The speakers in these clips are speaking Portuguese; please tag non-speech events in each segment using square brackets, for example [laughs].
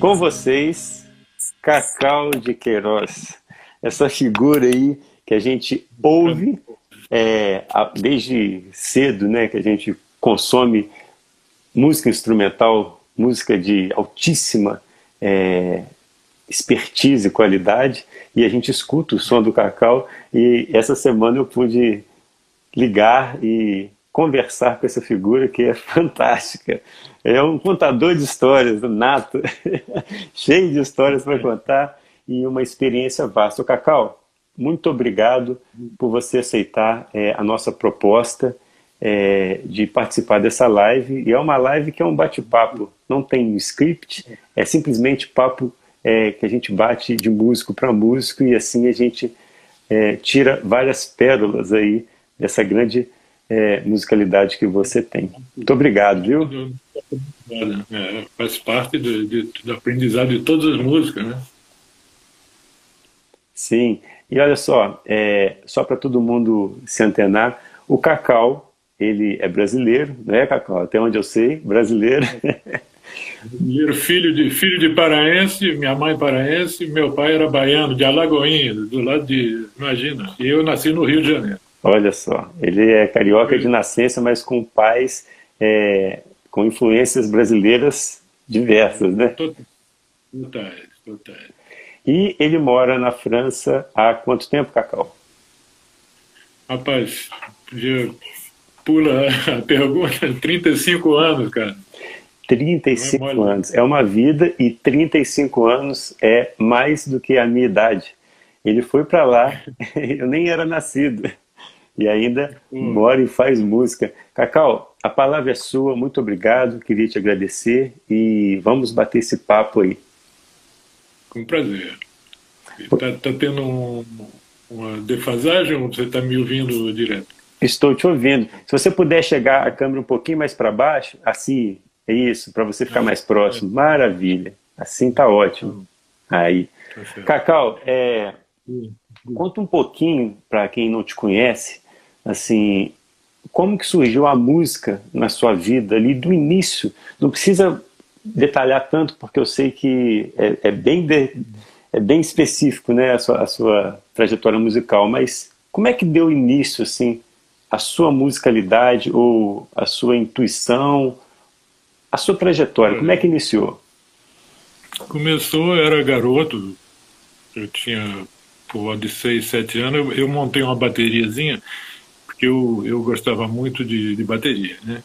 Com vocês, Cacau de Queiroz. Essa figura aí que a gente ouve é, desde cedo, né? Que a gente consome música instrumental, música de altíssima é, expertise e qualidade, e a gente escuta o som do Cacau. E essa semana eu pude ligar e conversar com essa figura que é [laughs] fantástica. É um contador de histórias, nato, [laughs] cheio de histórias para contar e uma experiência vasta. O Cacau, muito obrigado por você aceitar é, a nossa proposta é, de participar dessa live. E é uma live que é um bate-papo, não tem script, é simplesmente papo é, que a gente bate de músico para músico e assim a gente é, tira várias pérolas aí dessa grande é, musicalidade que você tem. Muito obrigado, viu? É, faz parte do, de, do aprendizado de todas as músicas, né? Sim. E olha só, é, só para todo mundo se antenar, o Cacau, ele é brasileiro, não é, Cacau? Até onde eu sei, brasileiro. Brasileiro, filho de, filho de paraense, minha mãe paraense, meu pai era baiano, de Alagoinha, do lado de, imagina, e eu nasci no Rio de Janeiro. Olha só, ele é carioca de nascença, mas com pais é, com influências brasileiras diversas, né? Totais, totais. E ele mora na França há quanto tempo, Cacau? Rapaz, pula a pergunta, [laughs] 35 anos, cara. 35 é anos. É uma vida e 35 anos é mais do que a minha idade. Ele foi para lá, [laughs] eu nem era nascido e ainda hum. mora e faz música. Cacau, a palavra é sua, muito obrigado, queria te agradecer e vamos bater esse papo aí. Com prazer. Está tá tendo um, uma defasagem ou você está me ouvindo direto? Estou te ouvindo. Se você puder chegar a câmera um pouquinho mais para baixo, assim, é isso, para você ficar ah, mais próximo. É. Maravilha. Assim tá ótimo. Tá aí. Tá Cacau, é, conta um pouquinho para quem não te conhece assim, como que surgiu a música na sua vida ali do início? Não precisa detalhar tanto, porque eu sei que é, é bem, de, é bem específico né, a sua, a, sua, trajetória musical, mas como é que deu início assim, a sua musicalidade ou a sua intuição, a sua trajetória? Como é que iniciou? Começou, era garoto, eu tinha por de 6, 7 anos, eu, eu montei uma bateriazinha eu, eu gostava muito de, de bateria, né?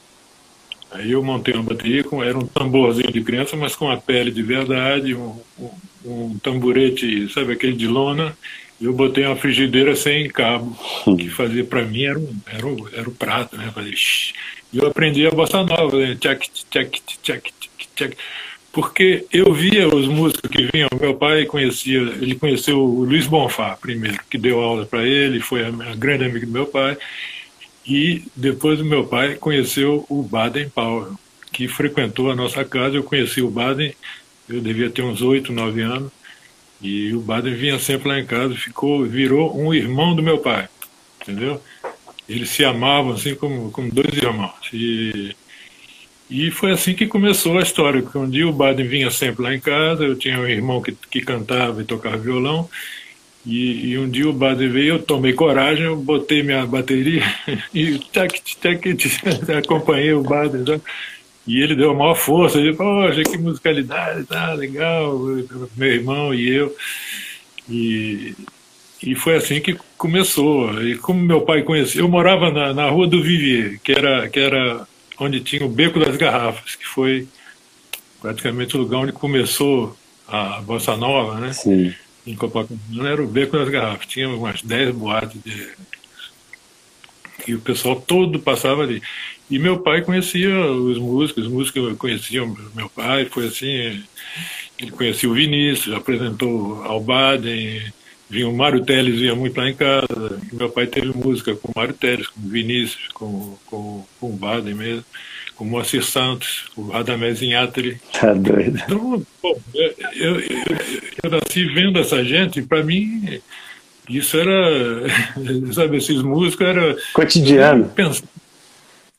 Aí eu montei uma bateria, com, era um tamborzinho de criança, mas com a pele de verdade, um, um, um tamborete, sabe, aquele de lona, e eu botei uma frigideira sem cabo, que fazia para mim era, um, era, um, era o prato, né? Fazer e eu aprendi a bossa nova, né? tchac, tchac, tchac, tchac, tchac porque eu via os músicos que vinham. Meu pai conhecia, ele conheceu o Luiz Bonfá primeiro, que deu aula para ele, foi a, a grande amiga do meu pai. E depois o meu pai conheceu o Baden Powell, que frequentou a nossa casa. Eu conheci o Baden, eu devia ter uns oito, nove anos. E o Baden vinha sempre lá em casa, ficou, virou um irmão do meu pai, entendeu? Eles se amavam assim como, como dois irmãos. E e foi assim que começou a história, porque um dia o Baden vinha sempre lá em casa, eu tinha um irmão que, que cantava e tocava violão, e, e um dia o Baden veio, eu tomei coragem, eu botei minha bateria [laughs] e tac, tac, acompanhei o Baden, e ele deu a maior força, ele falou, poxa, que musicalidade, tá legal, meu irmão e eu, e, e foi assim que começou. E como meu pai conhecia, eu morava na, na rua do Vivier, que era, que era onde tinha o Beco das Garrafas, que foi praticamente o lugar onde começou a Bossa Nova, né? Sim. Em Copacabana era o Beco das Garrafas. Tinha umas 10 boates de... e o pessoal todo passava ali. E meu pai conhecia os músicos, os músicos conheciam meu pai, foi assim, ele conhecia o Vinícius, apresentou ao Baden, vinha o Mário Teles, ia muito lá em casa. Meu pai teve música com o Mário Teles, com o Vinícius, com, com, com o Baden mesmo, com o Moacir Santos, o Radamés Inhatri. Tá doido. Então, pô, eu, eu, eu, eu nasci vendo essa gente, para mim, isso era, [laughs] sabe, esses músicos era... Cotidiano.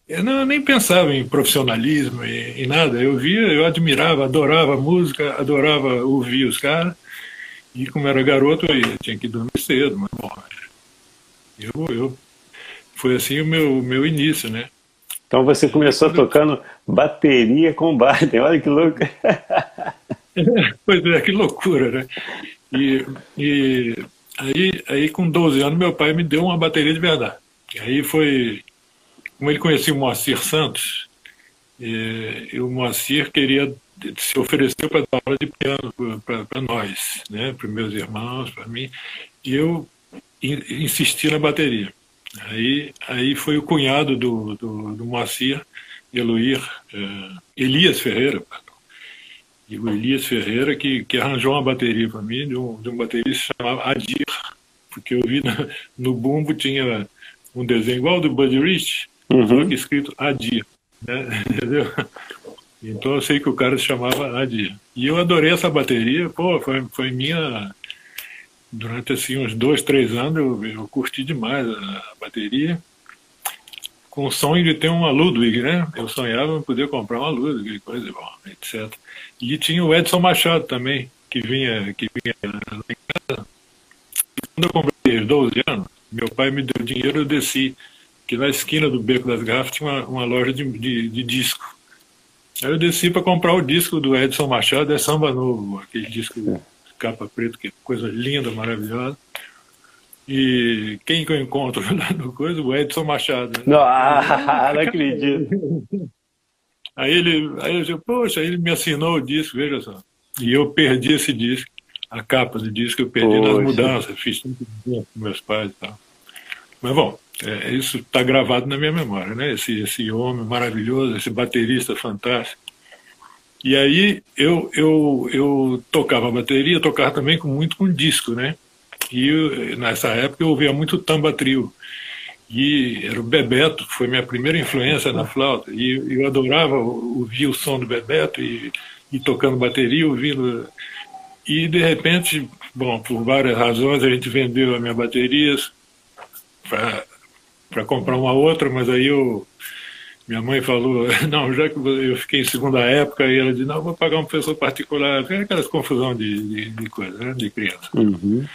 Eu não, nem pensava em profissionalismo, em, nada. Eu via, eu admirava, adorava a música, adorava ouvir os caras. E como era garoto, eu tinha que dormir cedo, mas bom, eu, eu foi assim o meu, meu início, né? Então você começou tocando bateria com Barton, olha que louco. [laughs] pois é, que loucura, né? E, e aí, aí com 12 anos meu pai me deu uma bateria de verdade. E aí foi, como ele conhecia o Moacir Santos, e, e o Moacir queria se ofereceu para dar aula de piano para nós, né, para meus irmãos, para mim, e eu insisti na bateria. Aí, aí foi o cunhado do, do, do Moacir, Eloir, eh, Elias Ferreira, pardon. e o Elias Ferreira que, que arranjou uma bateria para mim, de um, de um baterista chamado Adir, porque eu vi na, no bumbo tinha um desenho igual do Buddy Rich, uhum. só que escrito Adir, né? [laughs] entendeu? Então eu sei que o cara se chamava Adir. E eu adorei essa bateria, pô, foi, foi minha durante assim uns dois, três anos eu, eu curti demais a, bateria, com o sonho de ter uma Ludwig, né? Eu sonhava em poder comprar uma Ludwig, coisa bom, etc. E tinha o Edson Machado também, que vinha, que vinha lá em casa. E quando eu comprei aos 12 anos, meu pai me deu dinheiro, eu desci, que na esquina do Beco das Garrafas tinha uma, uma loja de, de, de disco. Aí eu desci para comprar o disco do Edson Machado, é Samba Novo, aquele disco capa preta, que coisa linda, maravilhosa. E quem que eu encontro [laughs] lá no coisa? O Edson Machado. Né? Não, ah, não acredito. [laughs] Aí ele, aí eu disse, poxa, ele me assinou o disco, veja só. E eu perdi esse disco, a capa do disco eu perdi poxa. nas mudanças, fiz tudo com meus pais e tal. Mas bom, é, isso está gravado na minha memória, né? Esse, esse homem maravilhoso, esse baterista fantástico. E aí eu, eu, eu tocava bateria, tocava também com, muito com disco, né? E eu, nessa época eu ouvia muito Tamba Trio. E era o Bebeto, que foi minha primeira influência na flauta. E eu adorava ouvir o som do Bebeto e, e tocando bateria, ouvindo. E de repente, bom, por várias razões, a gente vendeu a minha bateria para comprar uma outra, mas aí eu minha mãe falou, [laughs] não, já que eu fiquei em segunda época, e ela disse, não, vou pagar um professor particular. Aquelas confusão de, de, de coisa, né, de criança. Uhum.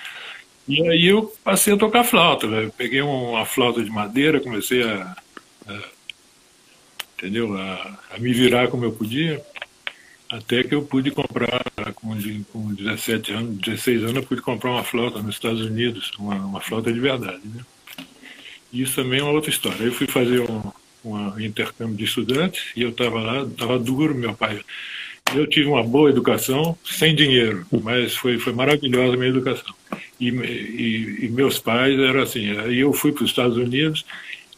E aí eu passei a tocar flauta. Né? Peguei uma flauta de madeira, comecei a, a entendeu, a, a, me virar como eu podia, até que eu pude comprar, com, com 17 anos, 16 anos, eu pude comprar uma flauta nos Estados Unidos, uma, uma flauta de verdade. Né? Isso também é uma outra história. Eu fui fazer um, um intercâmbio de estudantes e eu estava lá, estava duro, meu pai. Eu tive uma boa educação, sem dinheiro, mas foi, foi maravilhosa a minha educação. E, e, e meus pais eram assim. Aí eu fui para os Estados Unidos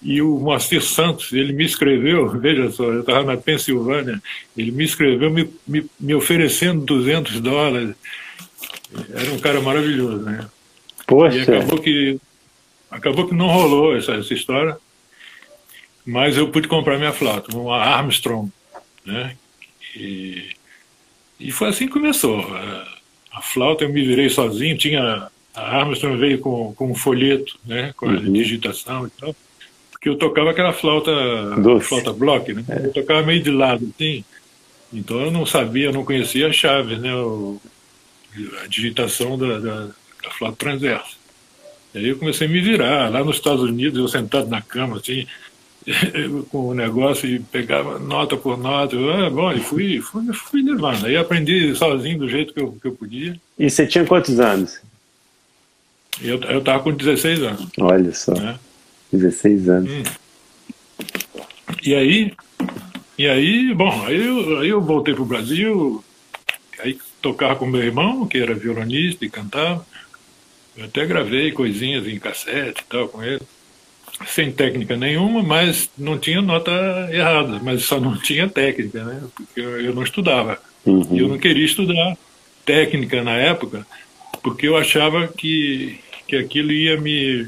e o Moacir Santos, ele me escreveu, [laughs] veja só, eu estava na Pensilvânia, ele me escreveu me, me, me, oferecendo 200 dólares. Era um cara maravilhoso, né? Poxa. E acabou que, acabou que não rolou essa, essa história mas eu pude comprar minha flauta, uma Armstrong, né? E, e foi assim que começou. A, flauta eu me virei sozinho, tinha a Armstrong veio com, com um folheto, né? Com a uhum. digitação e tal, porque eu tocava aquela flauta, flauta block, né? É. Eu tocava meio de lado, assim. Então eu não sabia, eu não conhecia a chave, né? O, a digitação da, da, da flauta transversa. E aí eu comecei a me virar. Lá nos Estados Unidos, eu sentado na cama, assim, [laughs] com o negócio e pegava nota por nota. Ah, bom, e fui, fui, fui levando. Aí aprendi sozinho do jeito que eu, que eu podia. E você tinha quantos anos? Eu estava com 16 anos. Olha só. Né? 16 anos. Hum. E aí, e aí, bom, aí eu, aí eu voltei para o Brasil, aí tocava com meu irmão, que era violonista e cantava. Eu até gravei coisinhas em cassete e tal com ele sem técnica nenhuma, mas não tinha nota errada, mas só não tinha técnica, né? Porque eu não estudava. Uhum. Eu não queria estudar técnica na época, porque eu achava que, que aquilo ia me.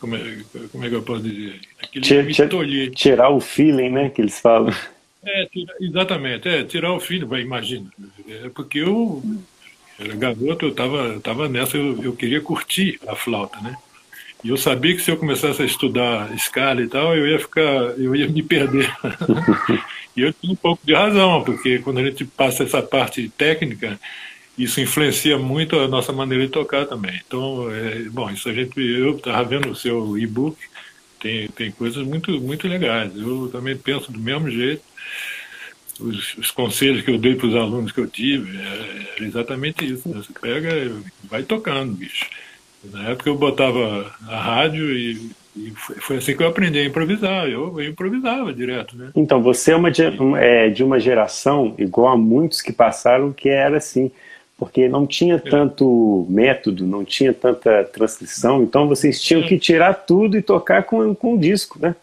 Como é, como é que eu posso dizer? Aquilo ia me tolher. Tirar o feeling, né? Que eles falam. É, tira, exatamente, é, tirar o feeling, vai, imagina. É porque eu era garoto, eu estava tava nessa, eu, eu queria curtir a flauta, né? E eu sabia que se eu começasse a estudar escala e tal, eu ia ficar, eu ia me perder. [laughs] e eu tinha um pouco de razão, porque quando a gente passa essa parte técnica, isso influencia muito a nossa maneira de tocar também. Então, é, bom, isso a gente, eu estava vendo o seu e-book, tem, tem coisas muito, muito legais. Eu também penso do mesmo jeito. Os, os conselhos que eu dei para os alunos que eu tive é, é exatamente isso. Né? Você pega e vai tocando, bicho. Na época eu botava a rádio e, e foi assim que eu aprendi a improvisar. Eu, eu improvisava direto, né? Então, você é, uma, é de uma geração, igual a muitos que passaram, que era assim porque não tinha é. tanto método, não tinha tanta transcrição, então vocês tinham é. que tirar tudo e tocar com, com um disco, né?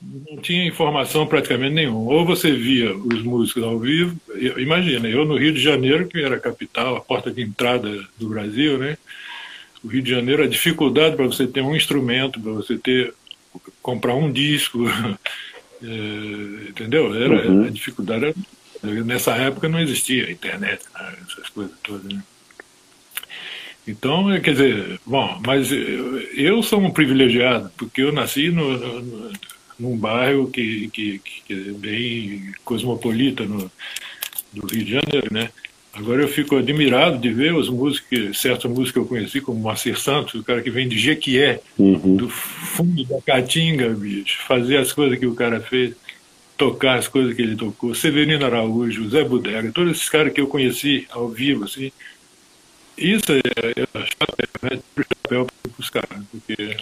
Não tinha informação praticamente nenhuma. Ou você via os músicos ao vivo, imagina, eu no Rio de Janeiro, que era a capital, a porta de entrada do Brasil, né? O Rio de Janeiro, a dificuldade para você ter um instrumento, para você ter comprar um disco, [laughs] é, entendeu? Era, uhum. A dificuldade era Nessa época não existia internet, né, essas coisas todas. Né? Então, quer dizer, bom, mas eu sou um privilegiado, porque eu nasci no, no, num bairro que, que, que, é bem cosmopolita no, do Rio de Janeiro, né? Agora eu fico admirado de ver os músicos, certas músicas que eu conheci, como Moacir Santos, o cara que vem de Jequié, uhum. do fundo da Caatinga, bicho, fazer as coisas que o cara fez tocar as coisas que ele tocou, Severino Araújo, Zé Budega, todos esses caras que eu conheci ao vivo, assim, isso é, é chapéu, né? chapéu para os caras, porque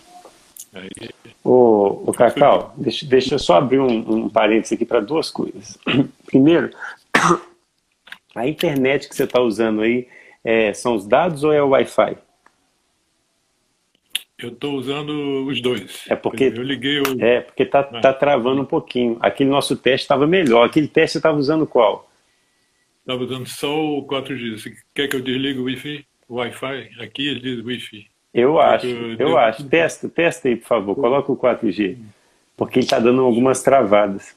aí... Ô, ô Cacau, deixa, deixa eu só abrir um, um parênteses aqui para duas coisas. [clears throat] Primeiro, [clears throat] a internet que você está usando aí, é, são os dados ou é o Wi-Fi? Eu estou usando os dois. É porque eu liguei o... É porque tá, ah. tá travando um pouquinho. Aquele nosso teste estava melhor. Aquele teste você estava usando qual? Estava usando só o 4G. Você quer que eu desligue o Wi-Fi? Wi-Fi? Aqui ele diz Wi-Fi. Eu acho, eu, eu acho. Testa, testa aí, por favor. Coloca o 4G. Porque ele está dando algumas travadas.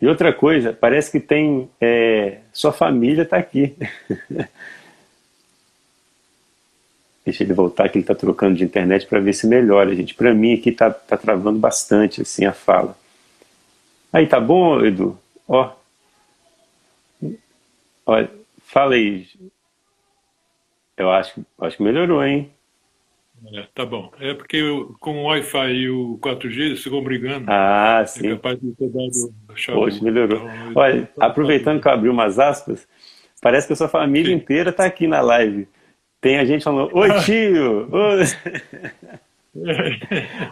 E outra coisa, parece que tem. É, sua família está aqui. [laughs] Deixa ele voltar que ele está trocando de internet para ver se melhora, gente. Para mim aqui está tá travando bastante assim a fala. Aí tá bom, Edu? Ó. Olha, fala aí. Eu acho, acho que melhorou, hein? É, tá bom. É porque eu, com o Wi-Fi e o 4G eles ficam brigando. Ah, sim. É capaz de ter dado Poxa, melhorou. Então, Olha, aproveitando que eu abri umas aspas, parece que a sua família sim. inteira está aqui na live. Tem a gente falando, oi [laughs] tio!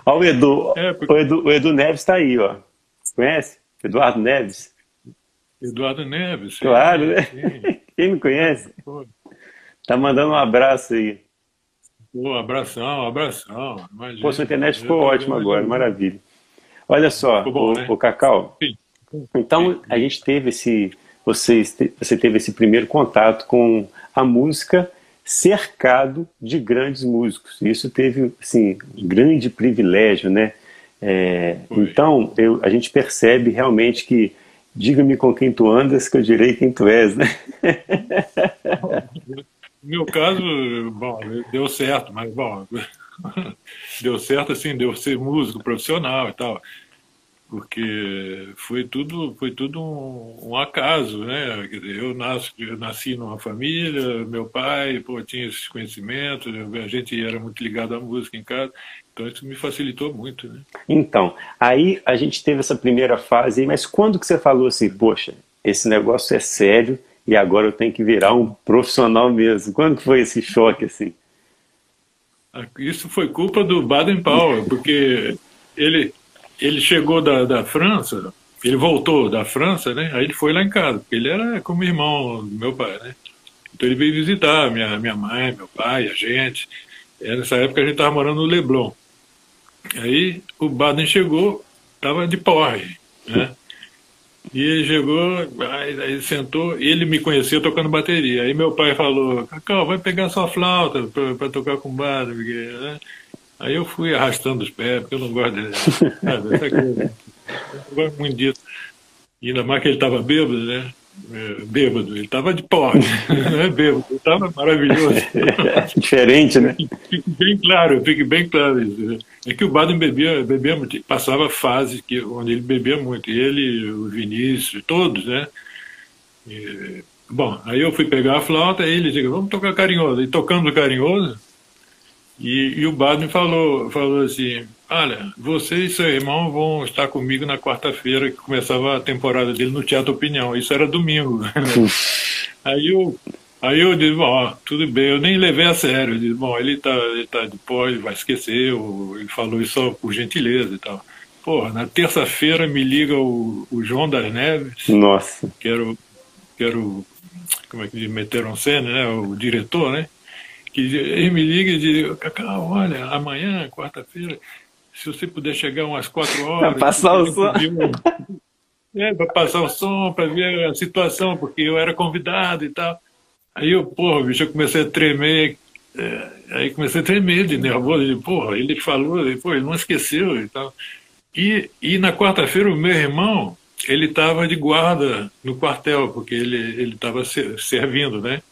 Olha o Edu, é, porque... o Edu, o Edu Neves está aí, ó. Conhece? Eduardo Neves. Eduardo Neves. Claro, né? [laughs] Quem não conhece? Tá mandando um abraço aí. Pô, abração, abração. Imagina. Pô, sua internet ficou ótima agora, maravilha. Olha só, bom, o, né? o Cacau. Sim. Então, a gente teve esse. Você, você teve esse primeiro contato com a música cercado de grandes músicos. Isso teve assim, um grande privilégio, né? É, então, eu, a gente percebe realmente que diga-me com quem tu andas, que eu direi quem tu és, né? [laughs] No meu caso, bom, deu certo, mas bom, [laughs] deu certo assim, deu ser músico profissional e tal porque foi tudo foi tudo um, um acaso né? Dizer, eu, nasci, eu nasci numa família meu pai pô, tinha esses conhecimentos a gente era muito ligado à música em casa então isso me facilitou muito né? Então aí a gente teve essa primeira fase mas quando que você falou assim poxa esse negócio é sério e agora eu tenho que virar um profissional mesmo quando foi esse choque assim isso foi culpa do Baden Powell [laughs] porque ele ele chegou da, da França, ele voltou da França, né? Aí ele foi lá em casa, porque ele era como irmão do meu pai, né? Então ele veio visitar minha, minha mãe, meu pai, a gente. E nessa época a gente estava morando no Leblon. Aí o Baden chegou, estava de porre, né? E ele chegou, aí, aí sentou, ele me conhecia tocando bateria. Aí meu pai falou, Cacau, vai pegar sua flauta para tocar com o Baden, porque, né? Aí eu fui arrastando os pés, porque eu não gosto de. [laughs] Sabe, essa coisa. Eu não gosto muito disso. E ainda mais que ele estava bêbado, né? É, bêbado, ele estava de pobre, [laughs] não é bêbado, ele estava maravilhoso. [laughs] Diferente, né? Fique bem claro, fique bem claro isso. Né? É que o Baden bebia, bebia muito, passava fases que, onde ele bebia muito, ele, o Vinícius, todos, né? E, bom, aí eu fui pegar a flauta, e ele disse, vamos tocar carinhoso. E tocando carinhoso, e, e o Baden falou, falou assim, olha, você e seu irmão vão estar comigo na quarta-feira, que começava a temporada dele no Teatro Opinião. Isso era domingo. [laughs] aí eu, aí eu disse, bom, tudo bem, eu nem levei a sério. Eu disse, bom, ele está ele tá depois, vai esquecer, ou, ele falou isso só por gentileza e tal. Porra, na terça-feira me liga o, o João das Neves. Nossa. Que era o, que era o como é que diz, meteram cena, né? O diretor, né? Que ele me liga e diz, Cacau, olha, amanhã, quarta-feira, se você puder chegar umas quatro horas. Para [laughs] passar o som. É, para passar o som, para ver a situação, porque eu era convidado e tal. Aí eu, porra, bicho, eu comecei a tremer. É, aí comecei a tremer de nervoso. E, porra, ele falou, e, pô, ele não esqueceu e tal. E, e na quarta-feira, o meu irmão, ele estava de guarda no quartel, porque ele estava servindo, né?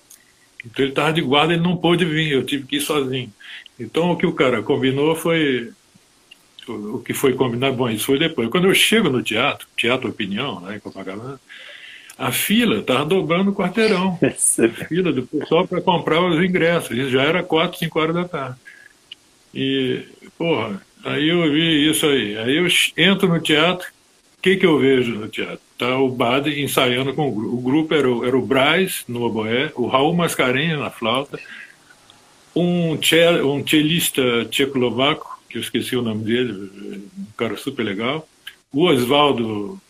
Então ele estava de guarda, ele não pôde vir, eu tive que ir sozinho. Então o que o cara combinou foi o, que foi combinado, bom, isso foi depois. Quando eu chego no teatro, Teatro Opinião, lá em Copacabana, a fila estava dobrando o quarteirão. [laughs] a fila do pessoal para comprar os ingressos. Isso já era 4, 5 horas da tarde. E, porra, aí eu vi isso aí. Aí eu entro no teatro, o que, que eu vejo no teatro? Tá o Bade ensaiando com o grupo. O grupo era o, era o Braz no oboé, o Raul Mascarenhas na flauta, um, cel, um cellista tchecoslovaco, que eu esqueci o nome dele, um cara super legal. O Oswaldo,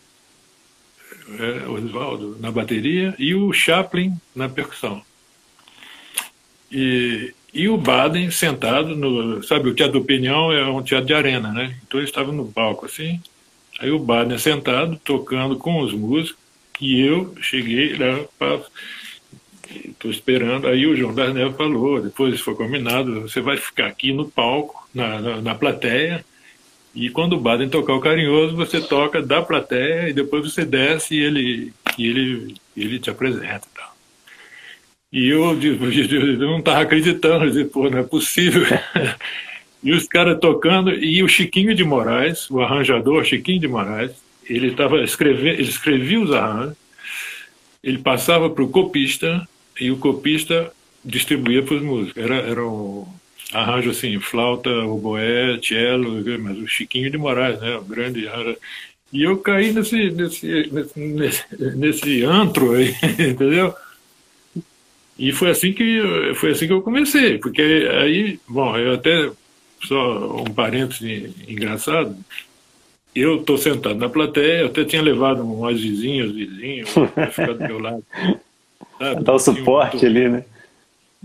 é, Oswaldo na bateria e o Chaplin na percussão. E, e o Baden sentado no. Sabe, o Teatro do Opinião é um teatro de arena, né? Então ele estava no palco assim. Aí o Baden sentado, tocando com os músicos, e eu cheguei lá para estou esperando. Aí o João das Neves falou, depois foi combinado, você vai ficar aqui no palco, na, na, na plateia, e quando o Baden tocar o carinhoso, você toca da plateia e depois você desce e ele, e ele, ele te apresenta. Tal. E eu, [laughs] eu não estava acreditando, eu disse, pô, não é possível. [laughs] e os caras tocando, e o Chiquinho de Moraes, o arranjador Chiquinho de Moraes, ele estava escrevendo, ele escrevia os arranjos, ele passava para o copista e o copista distribuía para os músicos. Era, era um arranjo assim, flauta, oboé, cello, mas o Chiquinho de Moraes, né, o grande arranjo. E eu caí nesse, nesse, nesse, nesse antro aí, [laughs] entendeu? E foi assim que foi assim que eu comecei, porque aí, bom, eu até só um parênteses engraçado, eu estou sentado na plateia, eu até tinha levado umas vizinhas, vizinhos, para ficar do meu lado. [laughs] Sabe? Dar o suporte um, ali, né?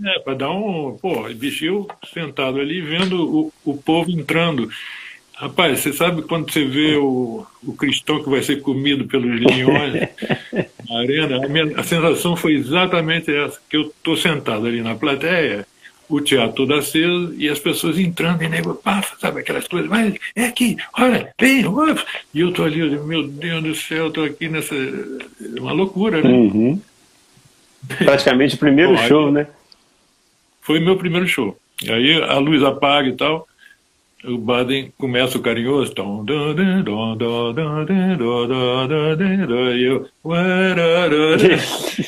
É, para dar um. Pô, bicho, eu sentado ali vendo o, o povo entrando. Rapaz, você sabe quando você vê o, o cristão que vai ser comido pelos leões [laughs] na arena? A, minha, a sensação foi exatamente essa, que eu estou sentado ali na plateia o teatro todo aceso e as pessoas entrando e nego, pá, sabe aquelas coisas, mas é aqui, olha, vem, olha. e eu tô ali, meu Deus do céu, eu tô aqui nessa, uma loucura, né? Uhum. [laughs] Praticamente o primeiro Bom, show, né? Foi meu primeiro show. E aí a luz apaga e tal, o Baden começa o carinhoso, e eu,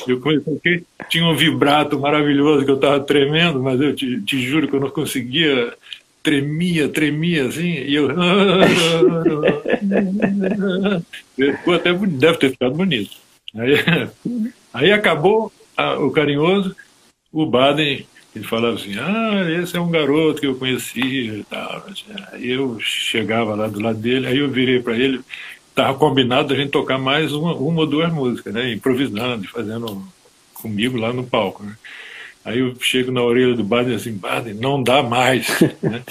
eu comecei, tinha um vibrato maravilhoso que eu estava tremendo, mas eu te, te, juro que eu não conseguia, tremia, tremia assim, e eu, Ficou até deve ter ficado bonito. Aí, aí acabou a, o carinhoso, o Baden ele falava assim, ah, esse é um garoto que eu conhecia e tal. Aí eu chegava lá do lado dele, aí eu virei para ele, estava combinado a gente tocar mais uma, uma ou duas músicas, né? Improvisando, fazendo comigo lá no palco, né? Aí eu chego na orelha do Baden assim, Baden, não dá mais, [laughs] né?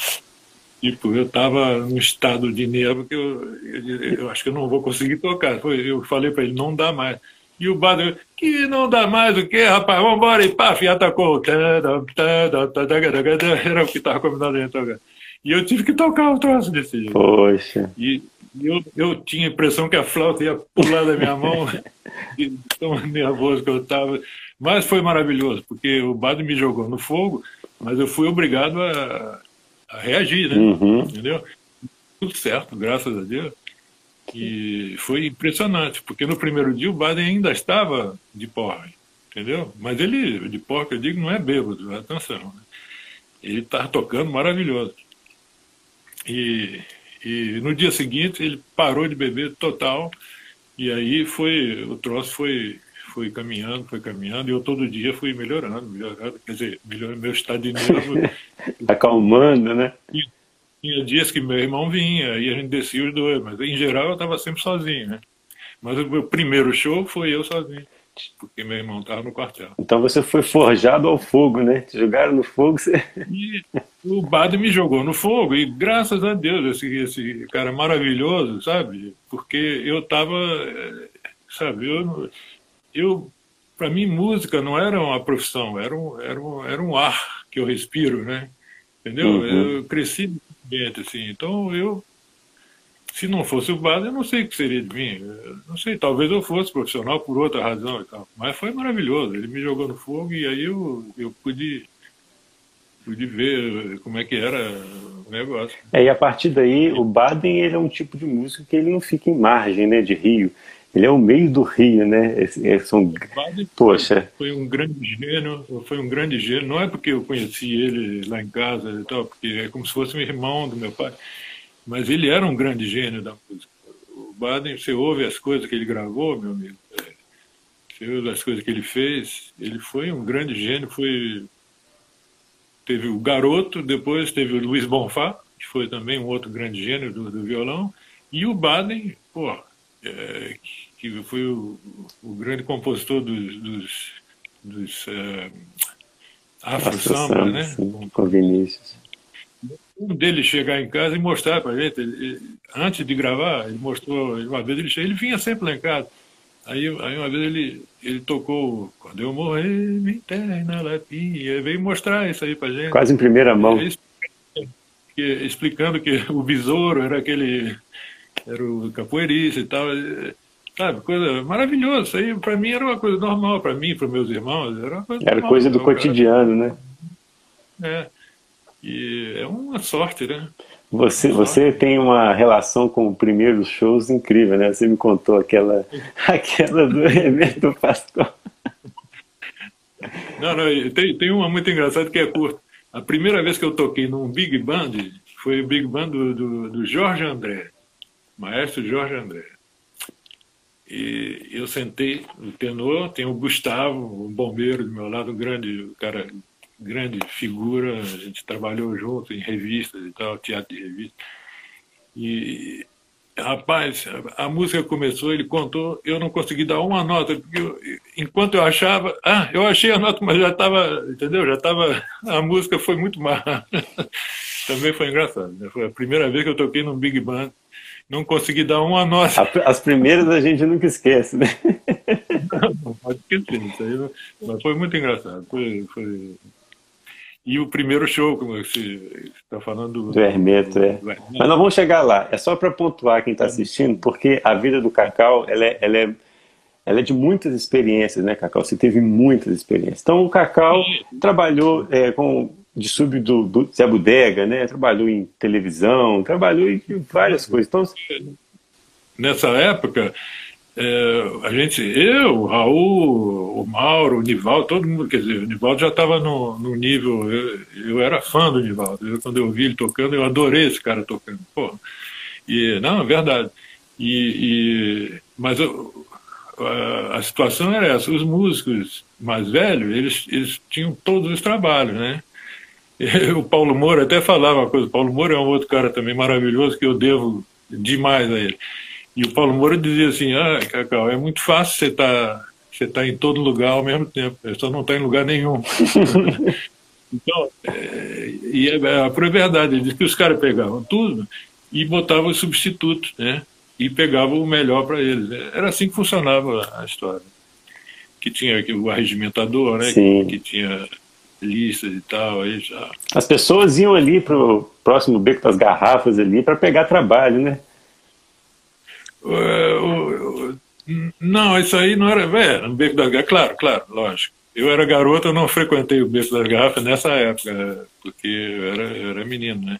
Tipo, eu estava num estado de nervo que eu, eu, eu, acho que eu não vou conseguir tocar. Eu falei para ele, não dá mais. E o Bado, que não dá mais o que, rapaz, vambora, e pá, e atacou. Era o que estava combinado a gente tocar. E eu tive que tocar o troço desse jeito. Poxa. E eu, eu tinha a impressão que a flauta ia pular da minha mão, [laughs] de tão nervoso que eu estava. Mas foi maravilhoso, porque o Bado me jogou no fogo, mas eu fui obrigado a, a reagir, né? Uhum. Entendeu? Tudo certo, graças a Deus. E foi impressionante, porque no primeiro dia o Baden ainda estava de porre, entendeu? Mas ele, de porre, eu digo, não é bêbado, atenção. Né? Ele estava tocando maravilhoso. E, e no dia seguinte ele parou de beber total, e aí foi, o troço foi, foi caminhando, foi caminhando, e eu todo dia fui melhorando, melhorando, quer dizer, melhorando meu estado de nervo. [laughs] Acalmando, né? E, tinha dias que meu irmão vinha e a gente descia os dois, mas em geral eu estava sempre sozinho, né? Mas o meu primeiro show foi eu sozinho, porque meu irmão estava no quartel. Então você foi forjado ao fogo, né? Te jogaram no fogo, você... E o Bado me jogou no fogo, e graças a Deus, esse, esse cara maravilhoso, sabe? Porque eu estava, sabe, eu, eu para mim música não era uma profissão, era um, era um, era um ar que eu respiro, né? Entendeu? Uhum. Eu cresci ambiente, assim. Então eu, se não fosse o Bado, eu não sei o que seria de mim. Eu não sei, talvez eu fosse profissional por outra razão e tal. Mas foi maravilhoso. Ele me jogou no fogo e aí eu, eu pude, pude ver como é que era o negócio. É, e a partir daí, o Baden ele é um tipo de música que ele não fica em margem né, de Rio. Ele é o meio do Rio, né? É, são... Poxa. Foi um grande gênio, foi um grande gênio. Não é porque eu conheci ele lá em casa e tal, porque é como se fosse um irmão do meu pai. Mas ele era um grande gênio da música. O Baden, você ouve as coisas que ele gravou, meu amigo. É, você ouve as coisas que ele fez. Ele foi um grande gênio. Foi teve o Garoto, depois teve o Luiz Bonfá, que foi também um outro grande gênio do, do violão. E o Baden, pô, é, que foi o, o, grande compositor dos, dos, dos uh, afro-samba, né? Sim, com Vinícius. Um deles chegar em casa e mostrar para a gente, ele, antes de gravar, ele mostrou, uma vez ele, ele vinha sempre lá em casa. Aí, aí uma vez ele, ele tocou Quando eu morrer, me enterre na lapinha. Veio mostrar isso aí pra gente. Quase em primeira mão. explicando que o besouro era aquele era o capoeirista e tal. Sabe, coisa maravilhosa. Isso aí para mim era uma coisa normal, para mim, para meus irmãos. Era, coisa, era normal, coisa do cotidiano, né? É. E é uma sorte, né? Você, você tem uma relação com o primeiro shows incrível, né? Você me contou aquela, [laughs] aquela do Remeto Pastor. Não, não, tem, tem uma muito engraçada que é curta. A primeira vez que eu toquei num Big Band foi o Big Band do, do, do Jorge André maestro Jorge André. E eu sentei no tenor, tem o Gustavo, um bombeiro do meu lado, grande cara, grande figura, a gente trabalhou junto em revistas e tal, teatro de revista. E rapaz, a música começou, ele contou, eu não consegui dar uma nota, porque eu, enquanto eu achava, ah, eu achei a nota, mas já estava, entendeu? Já estava, a música foi muito má. [laughs] Também foi engraçado, né? Foi a primeira vez que eu toquei num Big Band não consegui dar uma nota. As primeiras a gente nunca esquece, né? [laughs] Não, pode esquecer, isso aí, mas foi muito engraçado. Foi, foi... E o primeiro show, como você está falando... Do Hermeto, é. Do Hermeto. Mas nós vamos chegar lá. É só para pontuar quem está assistindo, porque a vida do Cacau, ela é, ela é, ela é de muitas experiências, né, Cacau? Você teve muitas experiências. Então, o Cacau trabalhou é, com de sub do, Zé Bodega, né? Trabalhou em televisão, trabalhou em várias coisas. Então, nessa época, é, a gente, eu, o Raul, o Mauro, o Nivaldo, todo mundo, quer dizer, o Nivaldo já estava no, no nível, eu, eu, era fã do Nivaldo, eu, quando eu vi ele tocando, eu adorei esse cara tocando, pô. E, não, é verdade. E, e mas eu, a, a situação era essa, os músicos mais velhos, eles, eles tinham todos os trabalhos, né? [laughs] o Paulo Moura até falava uma coisa, o Paulo Moura é um outro cara também maravilhoso que eu devo demais a ele. E o Paulo Moura dizia assim, ah, Cacau, é muito fácil você estar tá, você tá em todo lugar ao mesmo tempo, você só não está em lugar nenhum. [laughs] então, é, e é, a pura verdade, ele disse que os caras pegavam tudo e botavam os substitutos, né? E pegavam o melhor para eles. Era assim que funcionava a história. Que tinha o arregimentador, né? Que, que tinha listas e tal. Aí já... As pessoas iam ali pro, próximo beco das garrafas ali para pegar trabalho, né? não, isso aí não era. É, no beco das garrafas, claro, claro, lógico. Eu era garoto, eu não frequentei o beco das garrafas nessa época, porque eu era, eu era menino, né?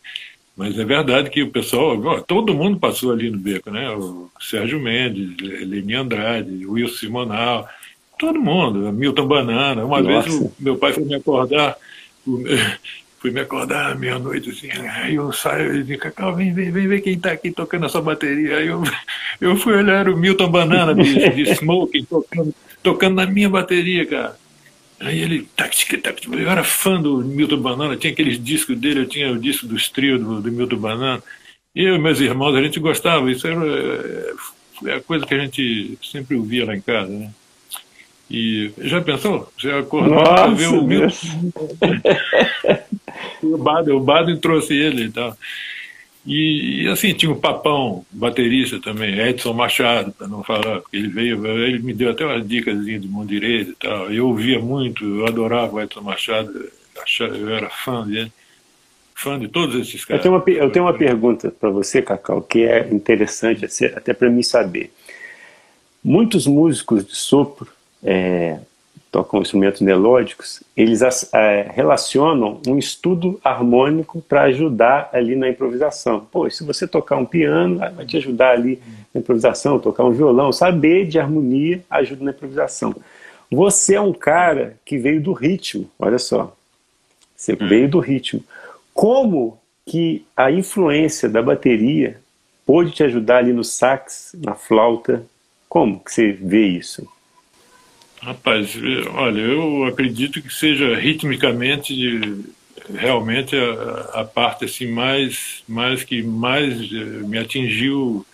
Mas é verdade que o pessoal, todo mundo passou ali no beco, né? O Sérgio Mendes, Leni Andrade, Wilson Simonal, todo mundo, Milton Banana. Uma Nossa. vez o meu pai foi me acordar, fui me acordar meia-noite, assim, aí eu saio e digo, Cacau, vem, vem, vem ver quem está aqui tocando essa bateria. Aí eu, [laughs] eu fui olhar o Milton Banana de, de [laughs] Smoking tocando, tocando na minha bateria, cara. Aí ele, eu era fã do Milton Banana, tinha aqueles discos dele, eu tinha o disco dos trios do, do Milton Banana. Eu e meus irmãos, a gente gostava, isso era, foi a coisa que a gente sempre ouvia lá em casa, né? E já pensou? Você acordou para ver o Milton. [laughs] o Baden, o Baden trouxe ele e tal. E, assim, tinha o Papão, baterista também, Edson Machado, para não falar, porque ele veio, ele me deu até umas dicas de mão direita e tal. Eu ouvia muito, eu adorava o Edson Machado, eu era fã dele, fã de todos esses caras. Eu tenho uma, eu tenho uma pergunta para você, Cacau, que é interessante até para mim saber. Muitos músicos de sopro é, tocam instrumentos melódicos, eles é, relacionam um estudo harmônico para ajudar ali na improvisação. Pô, se você tocar um piano, vai te ajudar ali na improvisação, tocar um violão, saber de harmonia ajuda na improvisação. Você é um cara que veio do ritmo, olha só. Você hum. veio do ritmo. Como que a influência da bateria pôde te ajudar ali no sax, na flauta? Como que você vê isso? Rapaz, olha, eu acredito que seja ritmicamente realmente a, a, parte assim mais mais que mais eh, me atingiu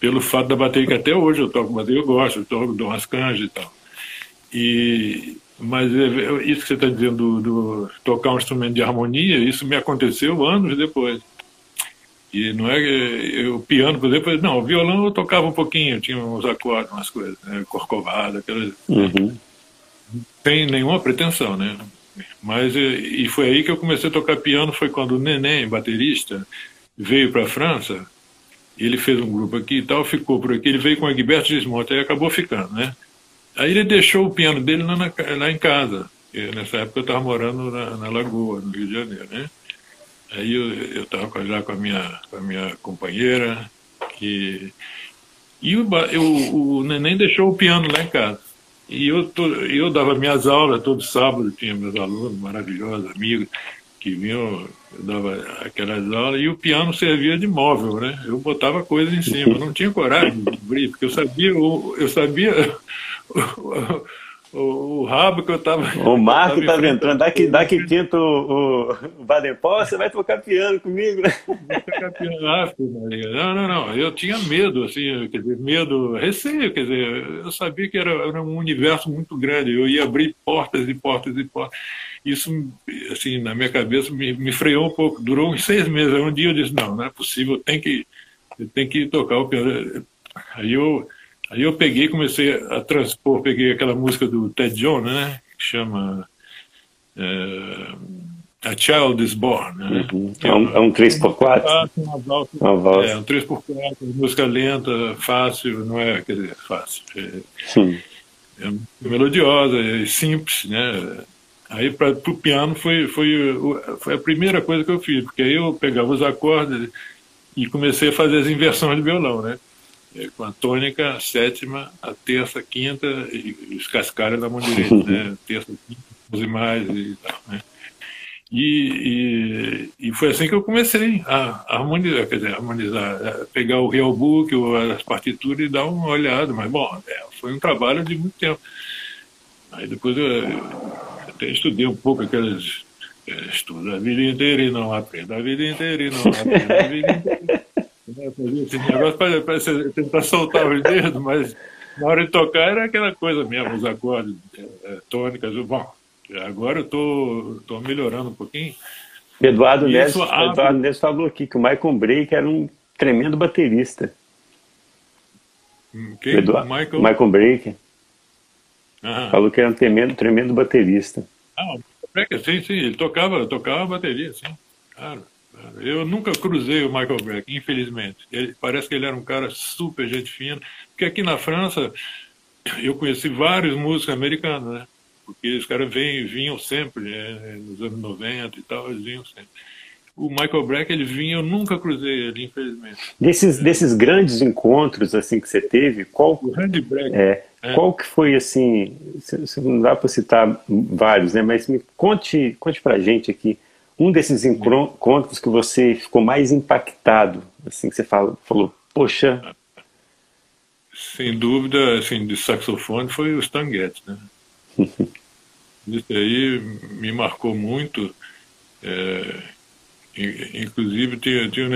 pelo fato da bateria que até hoje eu toco bateria eu gosto eu toco dou canjas e tal. E mas é, isso que você está dizendo do, do, tocar um instrumento de harmonia isso me aconteceu anos depois e não é eu, o piano, por exemplo, não, o violão eu tocava um pouquinho, tinha uns acordes, umas coisas, né, corcovada, aquelas. Uhum. Sem nenhuma pretensão, né? Mas e foi aí que eu comecei a tocar piano, foi quando o Neném, baterista, veio para a França. Ele fez um grupo aqui e tal, ficou por aqui. Ele veio com o Egberto Gismonte, aí acabou ficando, né? Aí ele deixou o piano dele lá, na, lá em casa. Nessa época eu estava morando na, na Lagoa, no Rio de Janeiro, né? Aí eu estava já com a minha, com a minha companheira, que, e o, eu, o neném deixou o piano lá em casa. E eu, eu dava minhas aulas todo sábado, tinha meus alunos maravilhosos, amigos, que vinham, eu dava aquelas aulas, e o piano servia de móvel, né? Eu botava coisas em cima, eu não tinha coragem de abrir, porque eu sabia, eu, eu sabia [laughs] o, o, rabo que eu tava. O [laughs] Marco estava entrando, daqui, daqui quinto o, o você vai tocar piano comigo, né? Tocar piano, não, não, não. Eu tinha medo, assim, quer dizer, medo, receio, quer dizer, eu sabia que era, era um universo muito grande, eu ia abrir portas e portas e portas. Isso, assim, na minha cabeça me, me freou um pouco, durou uns seis meses. Um dia eu disse, não, não é possível, tem que, tem que tocar o piano. Aí eu Aí eu peguei comecei a transpor, peguei aquela música do Ted Jones, né? Que chama é, A Child is Born. Né? Uhum. É, um, é um 3x4? Uma valsa, uma valsa. É, um 3x4, música lenta, fácil, não é, quer dizer, fácil. É, Sim. é melodiosa, é simples, né? Aí para o piano foi, foi, foi a primeira coisa que eu fiz, porque aí eu pegava os acordes e comecei a fazer as inversões de violão, né? É, com a tônica, a sétima, a terça, a quinta e os cascalhos da mão direita, né? [laughs] Terça, quinta, os mais e tal, né? E, e, e, foi assim que eu comecei a harmonizar, quer dizer, harmonizar, pegar o real book, as partituras e dar uma olhada, mas bom, é, foi um trabalho de muito tempo. Aí depois eu, eu até estudei um pouco aquelas é, estudo a vida inteira e não aprendo a vida inteira e não aprendo a vida inteira. [laughs] Né, negócio para tentar soltar os dedos, mas na hora de tocar era aquela coisa mesmo, os acordes é, é, tônicas. Bom, agora eu tô, tô melhorando um pouquinho. Eduardo Neves, abre... Eduardo Neves falou aqui que o Michael Break era um tremendo baterista. Hum, quem? Eduardo, Michael... Michael Break. Falou que era um tremendo, tremendo baterista. Ah, sim, sim, ele tocava, tocava bateria, sim, claro. Eu nunca cruzei o Michael Breck, infelizmente. Ele, parece que ele era um cara super gente fina. Porque aqui na França, eu conheci vários músicos americanos, né? Porque os caras vinham sempre, né? nos anos 90 e tal, eles vinham sempre. O Michael Breck, ele vinha, eu nunca cruzei ele, infelizmente. Desses, desses grandes encontros assim que você teve, qual, o Randy Breck, é, é. qual que foi, assim, não dá para citar vários, né? Mas me conte, conte pra gente aqui, um desses encontros que você ficou mais impactado, assim, que você fala, falou, poxa... Sem dúvida, assim, de saxofone foi o Stan Getz, né? [laughs] Isso aí me marcou muito. É, inclusive, tinha, tinha,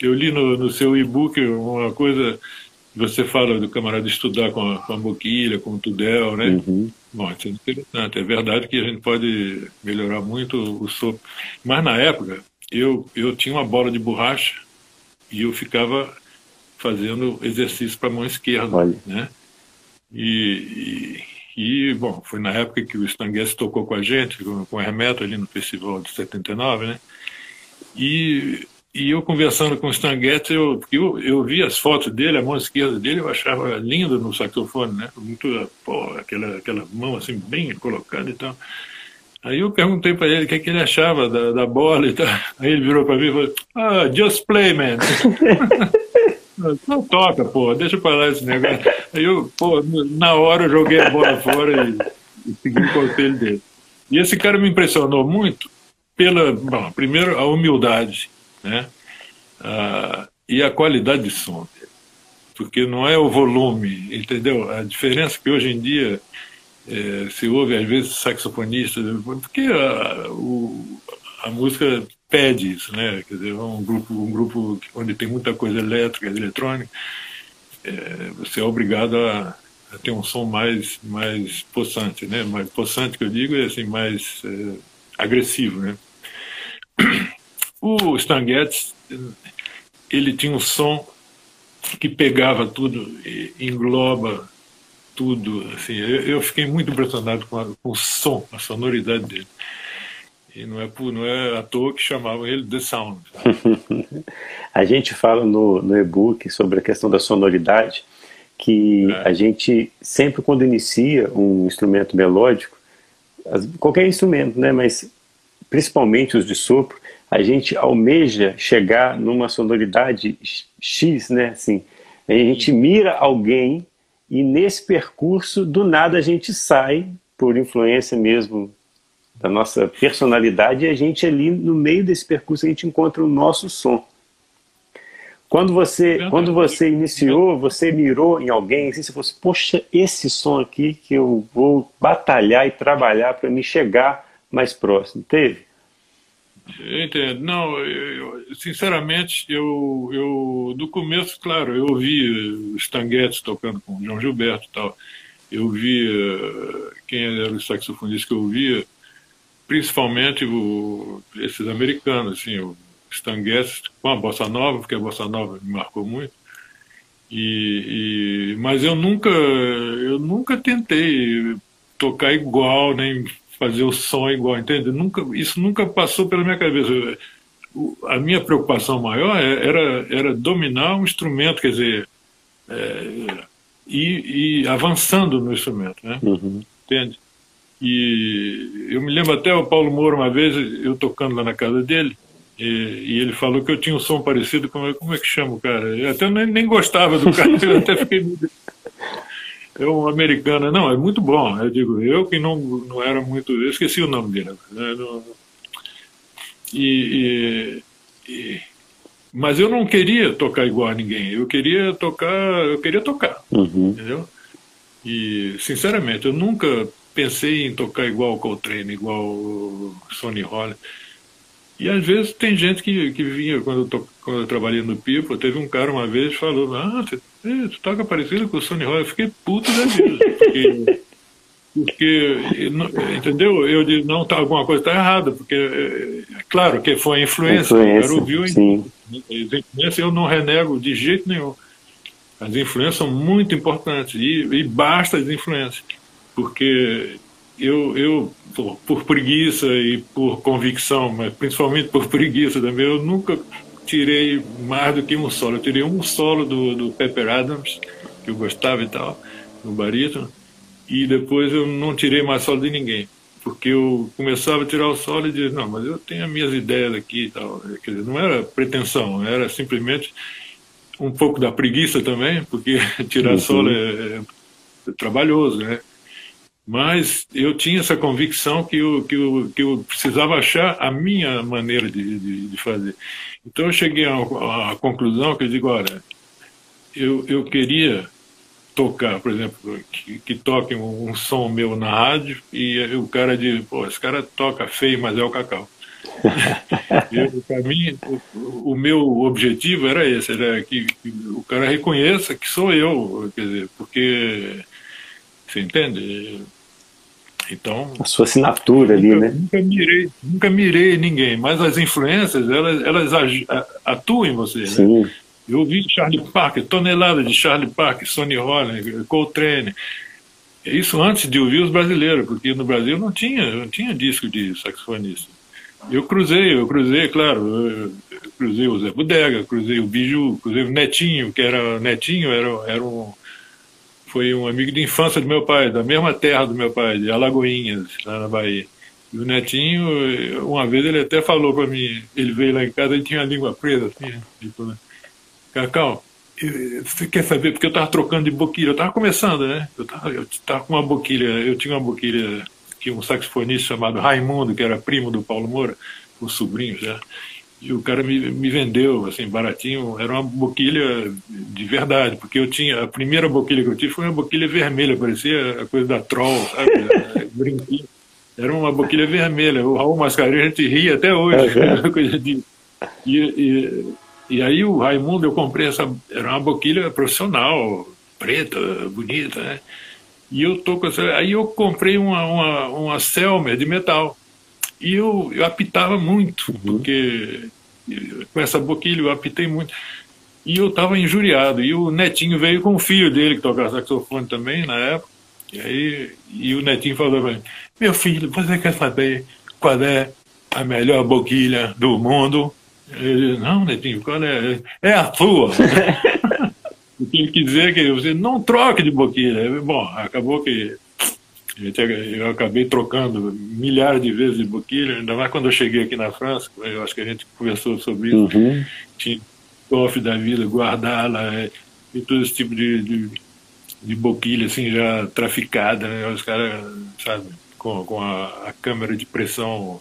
eu li no, no seu e-book uma coisa você fala do camarada estudar com a, com a boquilha, com o tudel, né? Uhum. Bom, isso é interessante. É verdade que a gente pode melhorar muito o sopro. Mas na época, eu, eu tinha uma bola de borracha e eu ficava fazendo exercício para a mão esquerda, Olha. né? E, e, e, bom, foi na época que o Stan Getz tocou com a gente, com, com o Hermeto ali no festival de 79, né? E e eu conversando com o Stan Getz, eu, eu, eu vi as fotos dele, a mão esquerda dele, eu achava lindo no saxofone, né? Muito, pô, aquela, aquela mão assim, bem colocada e tal. Aí eu perguntei para ele o que, é que ele achava da, da bola e tal. Aí ele virou para mim e falou: Ah, just play, man. [laughs] Não toca, pô, deixa para lá esse negócio. Aí eu, pô, na hora eu joguei a bola fora e, e segui o conselho dele. E esse cara me impressionou muito pela, bom, primeiro, a humildade né? Ah, e a qualidade de som porque não é o volume, entendeu? A diferença que hoje em dia é, se ouve às vezes saxofonistas, porque a, o, a música pede isso, né? Quer dizer, um grupo, um grupo onde tem muita coisa elétrica, eletrônica, é, você é obrigado a, a, ter um som mais mais possante, né? Mais possante que eu digo é assim mais é, agressivo, né? O Stan Getz, ele tinha um som que pegava tudo, engloba tudo. Assim, eu, eu fiquei muito impressionado com, a, com, o som, a sonoridade dele. E não é, por, não é à toa que chamavam ele The Sound. [laughs] a gente fala no, no e-book sobre a questão da sonoridade, que é. a gente sempre quando inicia um instrumento melódico, qualquer instrumento, né, mas principalmente os de sopro, a gente almeja chegar numa sonoridade X, né? Assim, a gente mira alguém e nesse percurso, do nada, a gente sai, por influência mesmo da nossa personalidade, e a gente ali no meio desse percurso a gente encontra o nosso som. Quando você, quando você iniciou, você mirou em alguém, assim, você falou assim, poxa, esse som aqui que eu vou batalhar e trabalhar para me chegar mais próximo. Teve? Entendo. Não, eu, sinceramente, eu, eu, do começo, claro, eu ouvi Stan Getz tocando com João Gilberto e tal. Eu via quem era o saxofonista que eu ouvia, principalmente o, esses americanos, assim, o Stan Getz com a bossa nova, porque a bossa nova me marcou muito. E, e, mas eu nunca, eu nunca tentei tocar igual, nem fazer o som igual, entende? Nunca, isso nunca passou pela minha cabeça. A minha preocupação maior é, era, era dominar um instrumento, quer dizer, é, e, e, avançando no instrumento, né? Uhum. Entende? E eu me lembro até o Paulo Moura, uma vez, eu tocando lá na casa dele, e, e, ele falou que eu tinha um som parecido com. Como é que chama o cara? Eu até nem, nem gostava do cara, [laughs] eu até fiquei é um americano, não, é muito bom. Eu digo, eu que não, não era muito. Eu esqueci o nome dele. Né? E, e, e, mas eu não queria tocar igual a ninguém. Eu queria tocar, eu queria tocar, uhum. entendeu? E sinceramente, eu nunca pensei em tocar igual o Coltrane, igual o Sonny Rollins. E às vezes tem gente que, que vinha, quando eu, to, quando eu trabalhei no Pipo, teve um cara uma vez que falou, ah, você, tu toca parecido com o Sonny Roy. Eu fiquei puto da vida, porque, porque, entendeu? Eu disse, não, tá, alguma coisa está errada, porque, é, claro que foi a influência, influência o cara ouviu a influência, eu não renego de jeito nenhum. As influências são muito importantes, e, e basta as influências, porque eu, eu por, por, preguiça e por convicção, mas principalmente por preguiça também, eu nunca tirei mais do que um solo. Eu tirei um solo do, do Pepper Adams, que eu gostava e tal, no barítono, e depois eu não tirei mais solo de ninguém. Porque eu começava a tirar o solo e dizia, não, mas eu tenho as minhas ideias aqui e tal. Quer dizer, não era pretensão, era simplesmente um pouco da preguiça também, porque [laughs] tirar uhum. solo é, é trabalhoso, né? Mas eu tinha essa convicção que eu, que eu, que eu precisava achar a minha maneira de, de, de fazer. Então eu cheguei à, à, conclusão que eu digo, olha, eu, eu queria tocar, por exemplo, que, que toque um, um, som meu na rádio e o cara diz, pô, esse cara toca feio, mas é o Cacau. [laughs] Para mim, o, o, meu objetivo era esse, era que, que o cara reconheça que sou eu, quer dizer, porque você entende? Então, a sua assinatura ali, nunca, né? Nunca mirei, nunca mirei ninguém, mas as influências, elas, elas atuam em você. Né? Sim. Né? Eu ouvi Charlie Parker, tonelada de Charlie Parker, Sonny Rollins, Coltrane. Isso antes de ouvir os brasileiros, porque no Brasil não tinha, não tinha disco de saxofonista. Eu cruzei, eu cruzei, claro, eu cruzei o Zé Bodega, cruzei o Biju, cruzei o Netinho, que era Netinho, era, era um foi um amigo de infância do meu pai, da mesma terra do meu pai, de Alagoinhas, lá na Bahia. E o netinho, uma vez ele até falou para mim, ele veio lá em casa, ele tinha a língua presa, assim, tipo, Cacau, você quer saber? Porque eu estava trocando de boquilha, eu estava começando, né? Eu estava eu tava com uma boquilha, eu tinha uma boquilha, que um saxofonista chamado Raimundo, que era primo do Paulo Moura, o sobrinho já. E o cara me, me vendeu, assim, baratinho. Era uma boquilha de verdade, porque eu tinha. A primeira boquilha que eu tive foi uma boquilha vermelha, parecia a coisa da Troll, sabe? [laughs] Brinquinho. Era uma boquilha vermelha. O Raul Mascarenhas, a gente ria até hoje, uhum. [laughs] coisa de. E, e, e aí o Raimundo, eu comprei essa. Era uma boquilha profissional, preta, bonita, né? E eu tô com essa. Aí eu comprei uma, uma, uma Selmer de metal. E eu, eu apitava muito, uhum. porque com essa boquilha eu apitei muito. E eu estava injuriado. E o Netinho veio com o filho dele, que tocava saxofone também na época. E, aí, e o Netinho falou para mim: Meu filho, você quer saber qual é a melhor boquilha do mundo? Ele disse, Não, Netinho, qual é? É a sua. [laughs] o que ele quis dizer é que você não troque de boquilha. Bom, acabou que eu acabei trocando milhares de vezes de boquilha, ainda mais quando eu cheguei aqui na França, eu acho que a gente conversou sobre isso. Uhum. Tinha cofre da vida, guardá-la, é, e todo esse tipo de, de, de, boquilha assim já traficada, né? Os caras, sabe, com, com a, a, câmera de pressão.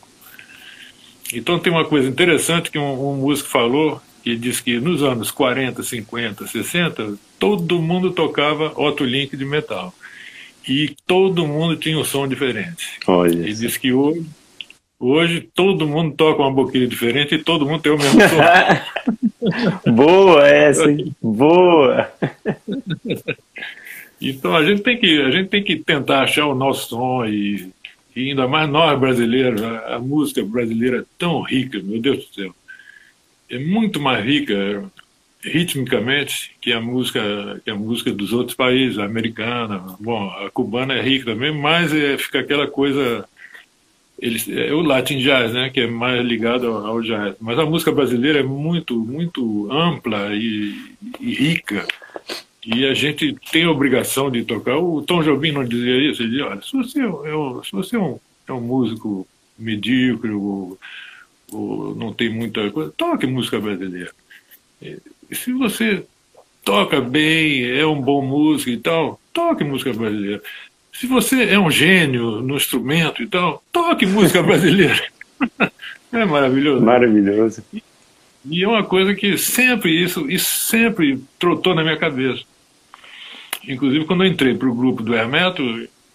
Então tem uma coisa interessante que um, um músico falou, que disse que nos anos 40, 50, 60, todo mundo tocava Otto Link de metal e todo mundo tinha um som diferente. Olha Ele disse que hoje, hoje todo mundo toca uma boquilha diferente e todo mundo tem o mesmo som. [laughs] Boa essa, hein? Boa! então a gente tem que a gente tem que tentar achar o nosso som e, e ainda mais nós brasileiros, a, a música brasileira é tão rica, meu Deus do céu. É muito mais rica ritmicamente que a música que a música dos outros países, a americana, bom, a cubana é rica também, mas é, fica aquela coisa eles, é o Latin Jazz, né, que é mais ligado ao, ao, jazz. Mas a música brasileira é muito muito ampla e, e, rica. E a gente tem a obrigação de tocar. O Tom Jobim não dizia isso, ele dizia, olha, se você, eu, se você é, um, é um músico medíocre ou, ou não tem muita coisa, toque música brasileira se você toca bem, é um bom músico e tal, toque música brasileira. Se você é um gênio no instrumento e tal, toque música [laughs] brasileira. é maravilhoso. Maravilhoso. E é uma coisa que sempre isso, isso sempre trotou na minha cabeça. Inclusive quando eu entrei para o grupo do Hermeto,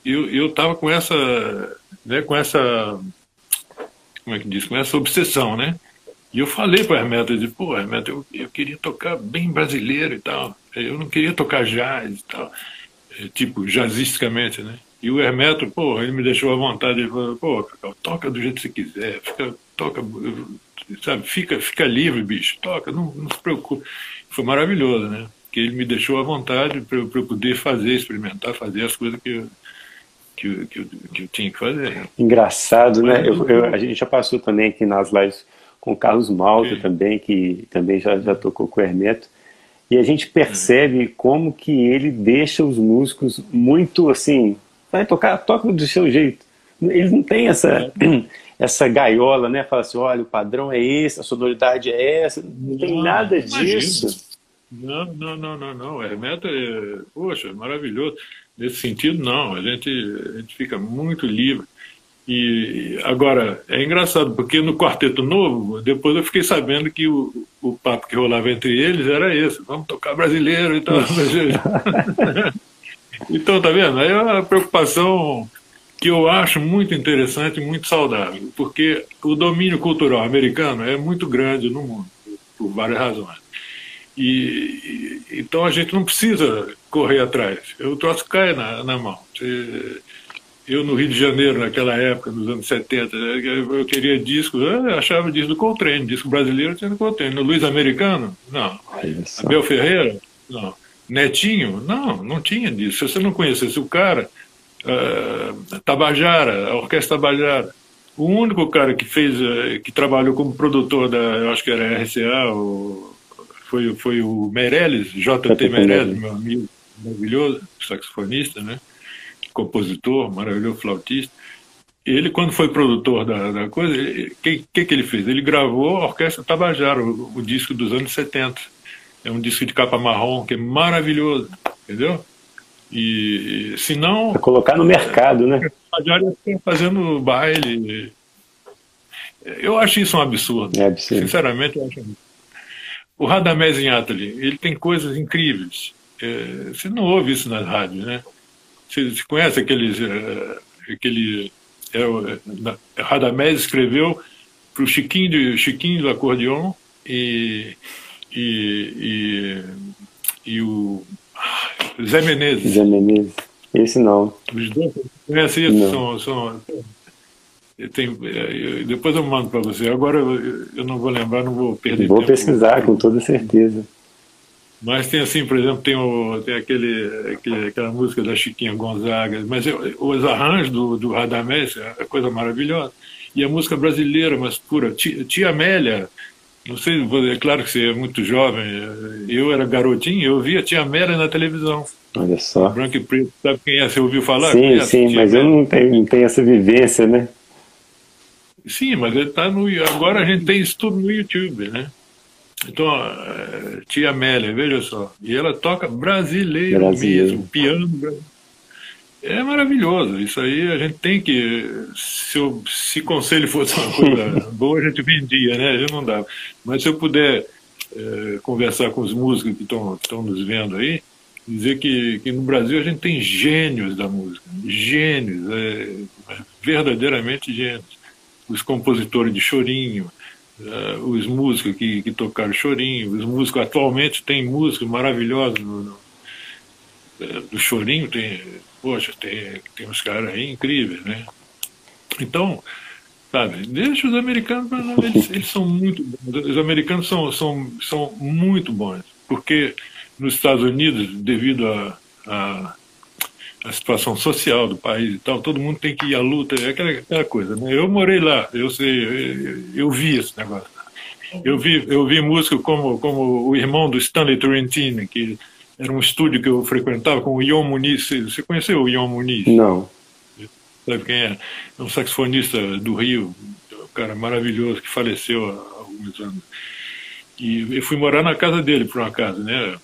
eu eu estava com essa, né, com essa, como é que diz, com essa obsessão, né? E eu falei para o Hermeto, eu disse, pô, Hermeto, eu, eu queria tocar bem brasileiro e tal. Eu não queria tocar jazz e tal, é, tipo, jazzisticamente, né? E o Hermeto, pô, ele me deixou à vontade, ele falou, pô, toca do jeito que você quiser, fica, toca, sabe, fica, fica livre, bicho, toca, não, não se preocupe. Foi maravilhoso, né? Que ele me deixou à vontade para eu poder fazer, experimentar, fazer as coisas que eu, que, que, que eu tinha que fazer. Engraçado, né? Eu, eu, a gente já passou também aqui nas lives com o Carlos Malta também, que também já, já tocou com o Hermeto. E a gente percebe como que ele deixa os músicos muito assim, vai tocar, toca do seu jeito. Eles não têm essa, é. [clears throat] essa gaiola, né? Fala assim, olha, o padrão é esse, a sonoridade é essa. Não, não tem nada imagina. disso. Não, não, não, não, não. Hermeto é, poxa, maravilhoso. Nesse sentido, não. A gente, a gente fica muito livre. E agora, é engraçado, porque no Quarteto Novo, depois eu fiquei sabendo que o, o papo que rolava entre eles era esse, vamos tocar brasileiro e tal. [laughs] então, tá vendo? Aí é uma preocupação que eu acho muito interessante e muito saudável, porque o domínio cultural americano é muito grande no mundo, por várias razões. E, então a gente não precisa correr atrás. O troço cai na, na mão. Você, eu no Rio de Janeiro, naquela época, nos anos 70, eu queria discos, eu achava disco do Coltrane, disco brasileiro tinha do Coltrane. No Luiz Americano? Não. Abel Ferreira? Não. Netinho? Não, não tinha disso. Se você não conhecesse o cara, uh, Tabajara, a Orquestra Tabajara, o único cara que fez, uh, que trabalhou como produtor da, eu acho que era RCA, foi, foi o Meirelles, JT Meirelles, meu amigo maravilhoso, saxofonista, né? Compositor, maravilhoso flautista. Ele, quando foi produtor da, da coisa, o que, que, que ele fez? Ele gravou a Orquestra Tabajara, o, o, disco dos anos 70. É um disco de capa marrom que é maravilhoso, entendeu? E, se não... Pra colocar no mercado, né? Tabajara fazendo baile. Eu acho isso um absurdo. É absurdo. Sinceramente, eu acho O Radamés Inhatali, ele tem coisas incríveis. É, você não ouve isso nas rádios, né? Você, conhece aqueles, uh, aquele é, Radamés escreveu para o Chiquinho, de, Chiquinho do acordeon e, e, e, e o Zé Menezes. Zé Menezes. Esse não. Os dois conhecem isso? São, são, tem, depois eu mando para você. Agora eu, eu, não vou lembrar, não vou perder Vou tempo. pesquisar, com toda certeza. Mas tem assim, por exemplo, tem, o, tem aquele, aquele, aquela música da Chiquinha Gonzaga, mas eu, os arranjos do, do Radamés é coisa maravilhosa. E a música brasileira, mas pura. Tia, tia Amélia, não sei, é claro que você é muito jovem, eu era garotinho, eu via Tia Amélia na televisão. Olha só. Branco e preto, sabe quem é? Você ouviu falar? Sim, é? sim, mas Amélia? eu não tenho, não tenho essa vivência, né? Sim, mas ele tá no. Agora a gente tem isso tudo no YouTube, né? Então, eh, tia Amélia, veja só, e ela toca brasileiro, brasileiro. mesmo, piano. É maravilhoso, isso aí a gente tem que. Se, eu, se conselho fosse uma coisa [laughs] boa, a gente vendia, né? Já não dava. Mas se eu puder é, conversar com os músicos que estão nos vendo aí, dizer que, que no Brasil a gente tem gênios da música, gênios, é, verdadeiramente gênios. Os compositores de chorinho, uh, os músicos que, que tocaram Chorinho, os músicos atualmente tem músicos maravilhosos no, no, uh, do Chorinho, tem, poxa, tem, tem uns caras aí incríveis, né? Então, sabe, deixa os americanos, eles, eles são muito bons, os americanos são, são, são muito bons, porque nos Estados Unidos, devido a, a a situação social do país e tal, todo mundo tem que ir à luta, é aquela, aquela coisa, né? Eu morei lá, eu sei, eu, eu vi esse negócio. Eu vi, eu vi música como, como o irmão do Stanley Torrentini, que era um estúdio que eu frequentava com o Ion Muniz. Você conheceu o Ion Muniz? Não. Sabe quem é? É um saxofonista do Rio, um cara maravilhoso que faleceu há alguns anos. E eu fui morar na casa dele, por um acaso, né?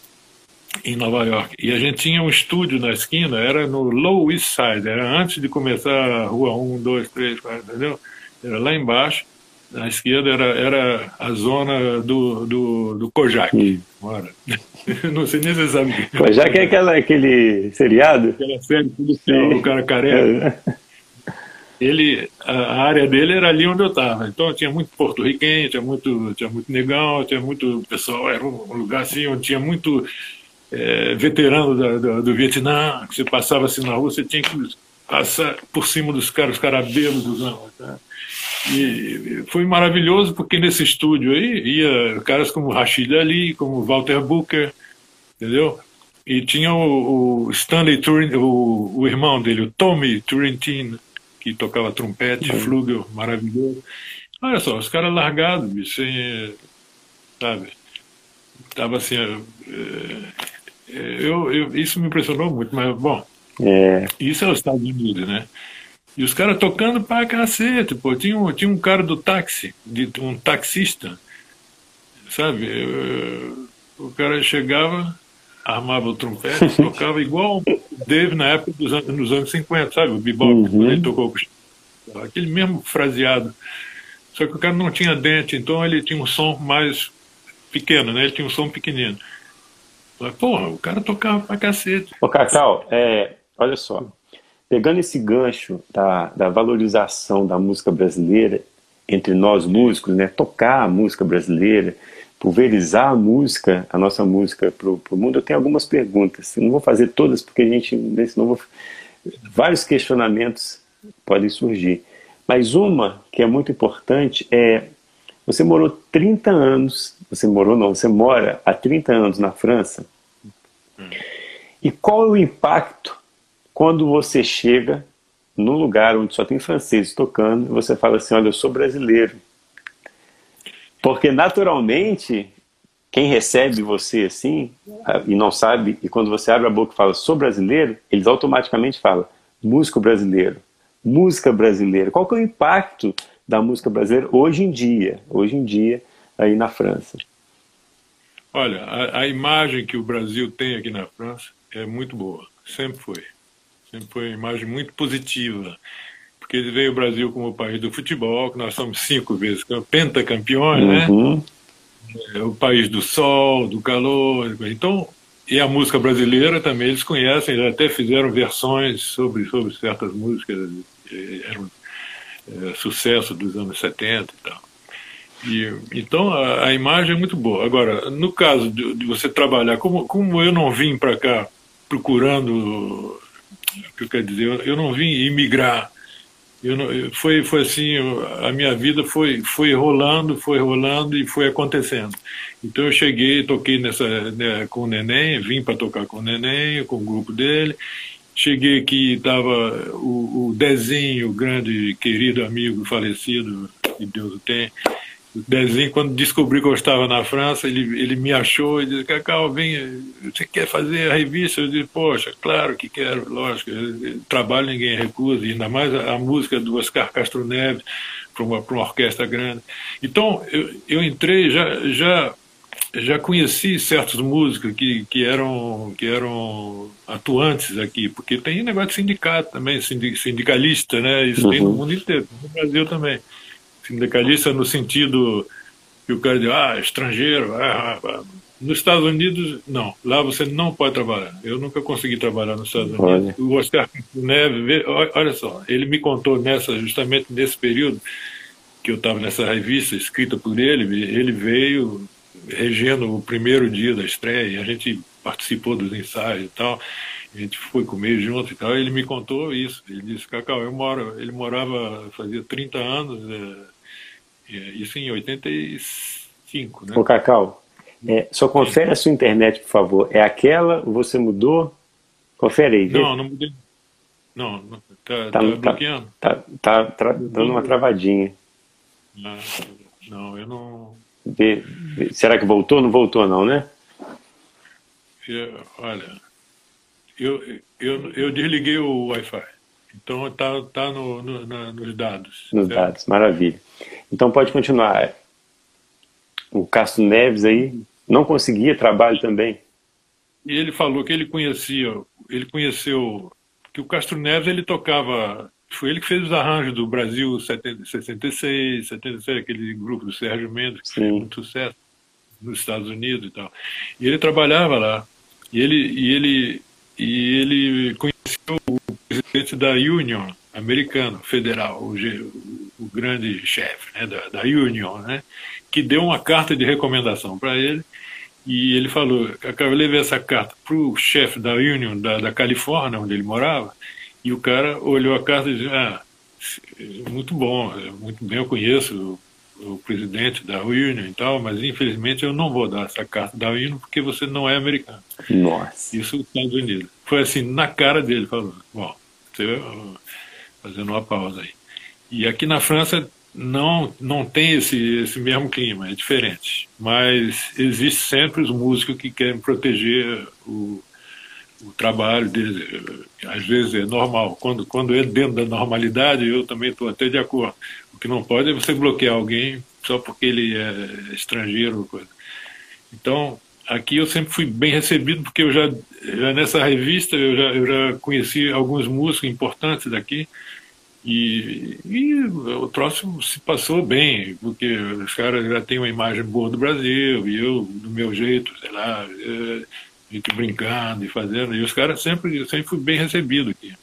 Em Nova York. E a gente tinha um estúdio na esquina, era no Low East Side, era antes de começar a rua 1, 2, 3, 4, entendeu? Era lá embaixo, na esquerda era, era a zona do, do, do Kojak. Hum. [laughs] Não sei nem se você sabe. Kojak é aquela, aquele seriado? Aquela série policial, o cara careca. É. Ele, a área dele era ali onde eu estava. Então tinha muito porto-riquenho, tinha muito, tinha muito negão, tinha muito pessoal, era um lugar assim onde tinha muito é, veterano da, da, do Vietnã, que você passava assim na rua, você tinha que passar por cima dos caras, os caras bêbados. Tá? E foi maravilhoso porque nesse estúdio aí ia caras como Rashid Ali, como Walter Booker, entendeu? E tinha o, o Stanley Turin, o, o, irmão dele, o Tommy Turrentine, que tocava trompete, uhum. flugel, maravilhoso. Olha só, os caras largados, bicho, sem, sabe? Tava assim, é, eu, eu, isso me impressionou muito, mas, bom, é. isso é os Estados Unidos, né? E os caras tocando pra cacete, pô. Tinha um, tinha um cara do táxi, de, um taxista, sabe? Eu, o cara chegava, armava o trompete, [laughs] tocava igual o Dave na época dos anos, nos anos 50, sabe? O bebop, uhum. quando ele tocou aquele mesmo fraseado. Só que o cara não tinha dente, então ele tinha um som mais pequeno, né? Ele tinha um som pequenino. Porra, o cara tocava pra cacete. Ô, Cacau, é, olha só. Pegando esse gancho da, da valorização da música brasileira entre nós músicos, né? Tocar a música brasileira, pulverizar a música, a nossa música para o mundo, eu tenho algumas perguntas. Eu não vou fazer todas porque a gente, senão vou, vários questionamentos podem surgir. Mas uma que é muito importante é você morou 30 anos, você morou não, você mora há 30 anos na França. E qual é o impacto quando você chega num lugar onde só tem franceses tocando e você fala assim, olha, eu sou brasileiro. Porque naturalmente, quem recebe você assim e não sabe, e quando você abre a boca e fala sou brasileiro, eles automaticamente falam músico brasileiro, música brasileira. Qual que é o impacto da música brasileira hoje em dia, hoje em dia aí na França? Olha, a, a imagem que o Brasil tem aqui na França é muito boa, sempre foi. Sempre foi uma imagem muito positiva porque ele veio o Brasil como o país do futebol, que nós somos cinco vezes pentacampeões, né? uhum. né? É o país do sol, do calor. Então, e a música brasileira também eles conhecem, eles até fizeram versões sobre, sobre certas músicas, eram é, sucesso dos anos 70 e tal. E, então a, a, imagem é muito boa. Agora, no caso de, de você trabalhar, como, como eu não vim para cá procurando, o que eu quero dizer, eu, eu não vim imigrar eu não, foi, foi assim, a minha vida foi, foi rolando, foi rolando e foi acontecendo. Então eu cheguei, toquei nessa, né, com o Neném, vim para tocar com o Neném, com o grupo dele. Cheguei aqui, estava o, o Dezinho, grande querido amigo falecido, que Deus o tem, o Dezinho, quando descobri que eu estava na França, ele, ele me achou e disse, Cacau, vem, você quer fazer a revista? Eu disse, poxa, claro que quero, lógico, trabalho ninguém recusa, ainda mais a, a música do Oscar Castro Neves para uma, uma orquestra grande. Então, eu, eu entrei, já, já, já conheci certos músicos que, que, eram, que eram atuantes aqui, porque tem negócio de sindicato também, sindicalista, né? Isso uhum. tem no mundo inteiro, no Brasil também sindicalista no sentido que o cara diz, ah, estrangeiro. Ah, ah, nos Estados Unidos, não. Lá você não pode trabalhar. Eu nunca consegui trabalhar nos Estados Unidos. Olha. O Oscar Neves, olha só, ele me contou nessa, justamente nesse período que eu estava nessa revista escrita por ele, ele veio regendo o primeiro dia da estreia e a gente participou dos ensaios e tal. A gente foi comer junto e tal. E ele me contou isso. Ele disse, Cacau, eu moro, ele morava, fazia 30 anos, é, é, isso em 85, né? Ô, Cacau, é, só confere a sua internet, por favor. É aquela, você mudou? Confere aí. Não, não mudei. Não, tá, tá, tá bloqueando. Tá, tá, tá dando uma travadinha. Não, não eu não... Vê, vê. Será que voltou? Não voltou não, né? Eu, olha, eu, eu, eu desliguei o Wi-Fi. Então está tá no, no, na, nos dados. Nos certo? dados, maravilha. Então pode continuar. O Castro Neves aí não conseguia trabalho também. E ele falou que ele conhecia, ele conheceu que o Castro Neves ele tocava, foi ele que fez os arranjos do Brasil 66, 76, aquele grupo do Sérgio Mendes que Sim. fez muito sucesso nos Estados Unidos e tal. E ele trabalhava lá. E ele e ele e ele conheceu o presidente da Union americano, federal, o, o grande chefe né, da, da Union, né, que deu uma carta de recomendação para ele e ele falou, eu levei essa carta para o chefe da Union da, da, Califórnia, onde ele morava, e o cara olhou a carta e disse, ah, muito bom, muito bem, eu conheço o presidente da Union e tal, mas infelizmente eu não vou dar essa carta da Union porque você não é americano. Nossa. Isso nos Estados Unidos. Foi assim, na cara dele, falou, bom, você, fazendo uma pausa aí. E aqui na França não não tem esse esse mesmo clima, é diferente. Mas existe sempre os músicos que querem proteger o, o trabalho deles. Às vezes é normal. Quando quando é dentro da normalidade, eu também estou até de acordo. O que não pode é você bloquear alguém só porque ele é estrangeiro. Coisa. Então aqui eu sempre fui bem recebido porque eu já, já nessa revista eu já, eu já conheci alguns músicos importantes daqui e, e o troço se passou bem, porque os caras já têm uma imagem boa do Brasil, e eu, do meu jeito, sei lá, é, a gente brincando e fazendo, e os caras sempre, sempre fui bem recebido aqui.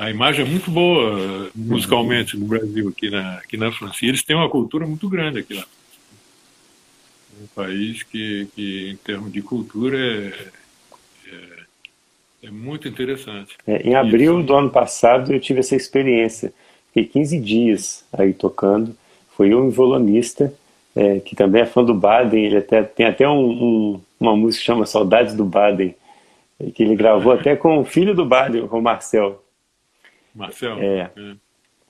A imagem é muito boa musicalmente no Brasil, aqui na, aqui na França. E eles têm uma cultura muito grande aqui lá. Um país que, que em termos de cultura, é, é muito interessante. É, em abril Isso. do ano passado eu tive essa experiência. Fiquei 15 dias aí tocando. Foi um violonista, é, que também é fã do Baden. Ele até, tem até um, um, uma música que chama Saudades do Baden, que ele gravou até com o filho do Baden, com o Marcel. Marcel? É. é.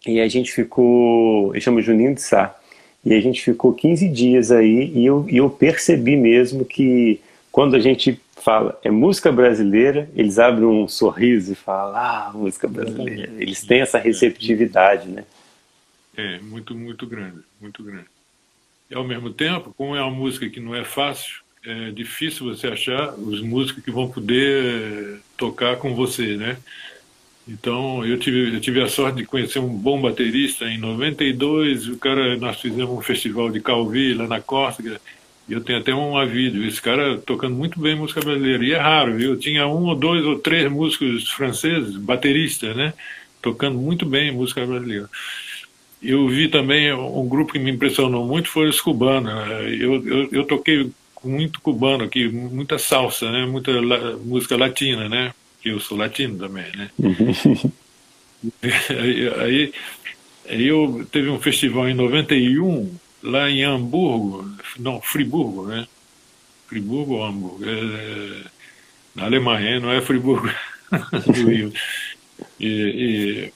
E a gente ficou, ele chama Juninho de Sá. E a gente ficou 15 dias aí e eu, e eu percebi mesmo que quando a gente fala é música brasileira, eles abrem um sorriso e falam, ah, música brasileira. Eles têm essa receptividade, né? É, muito, muito grande, muito grande. E ao mesmo tempo, como é uma música que não é fácil, é difícil você achar os músicos que vão poder tocar com você, né? Então, eu tive, eu tive a sorte de conhecer um bom baterista em 92, o cara, nós fizemos um festival de Calvi lá na Córcega, eu tenho até um vídeo, esse cara tocando muito bem música brasileira. E é raro, viu? Tinha um ou dois ou três músicos franceses, bateristas, né? Tocando muito bem música brasileira. Eu vi também um grupo que me impressionou muito, foi os cubanos. Eu, eu, eu toquei muito cubano aqui, muita salsa, né? Muita la, música latina, né? Que eu sou latino também, né? [laughs] aí, aí, aí eu teve um festival em 91 lá em Hamburgo, não, Friburgo, né? Friburgo ou Hamburgo? É, na Alemanha, não é Friburgo [laughs] do Rio. E, e,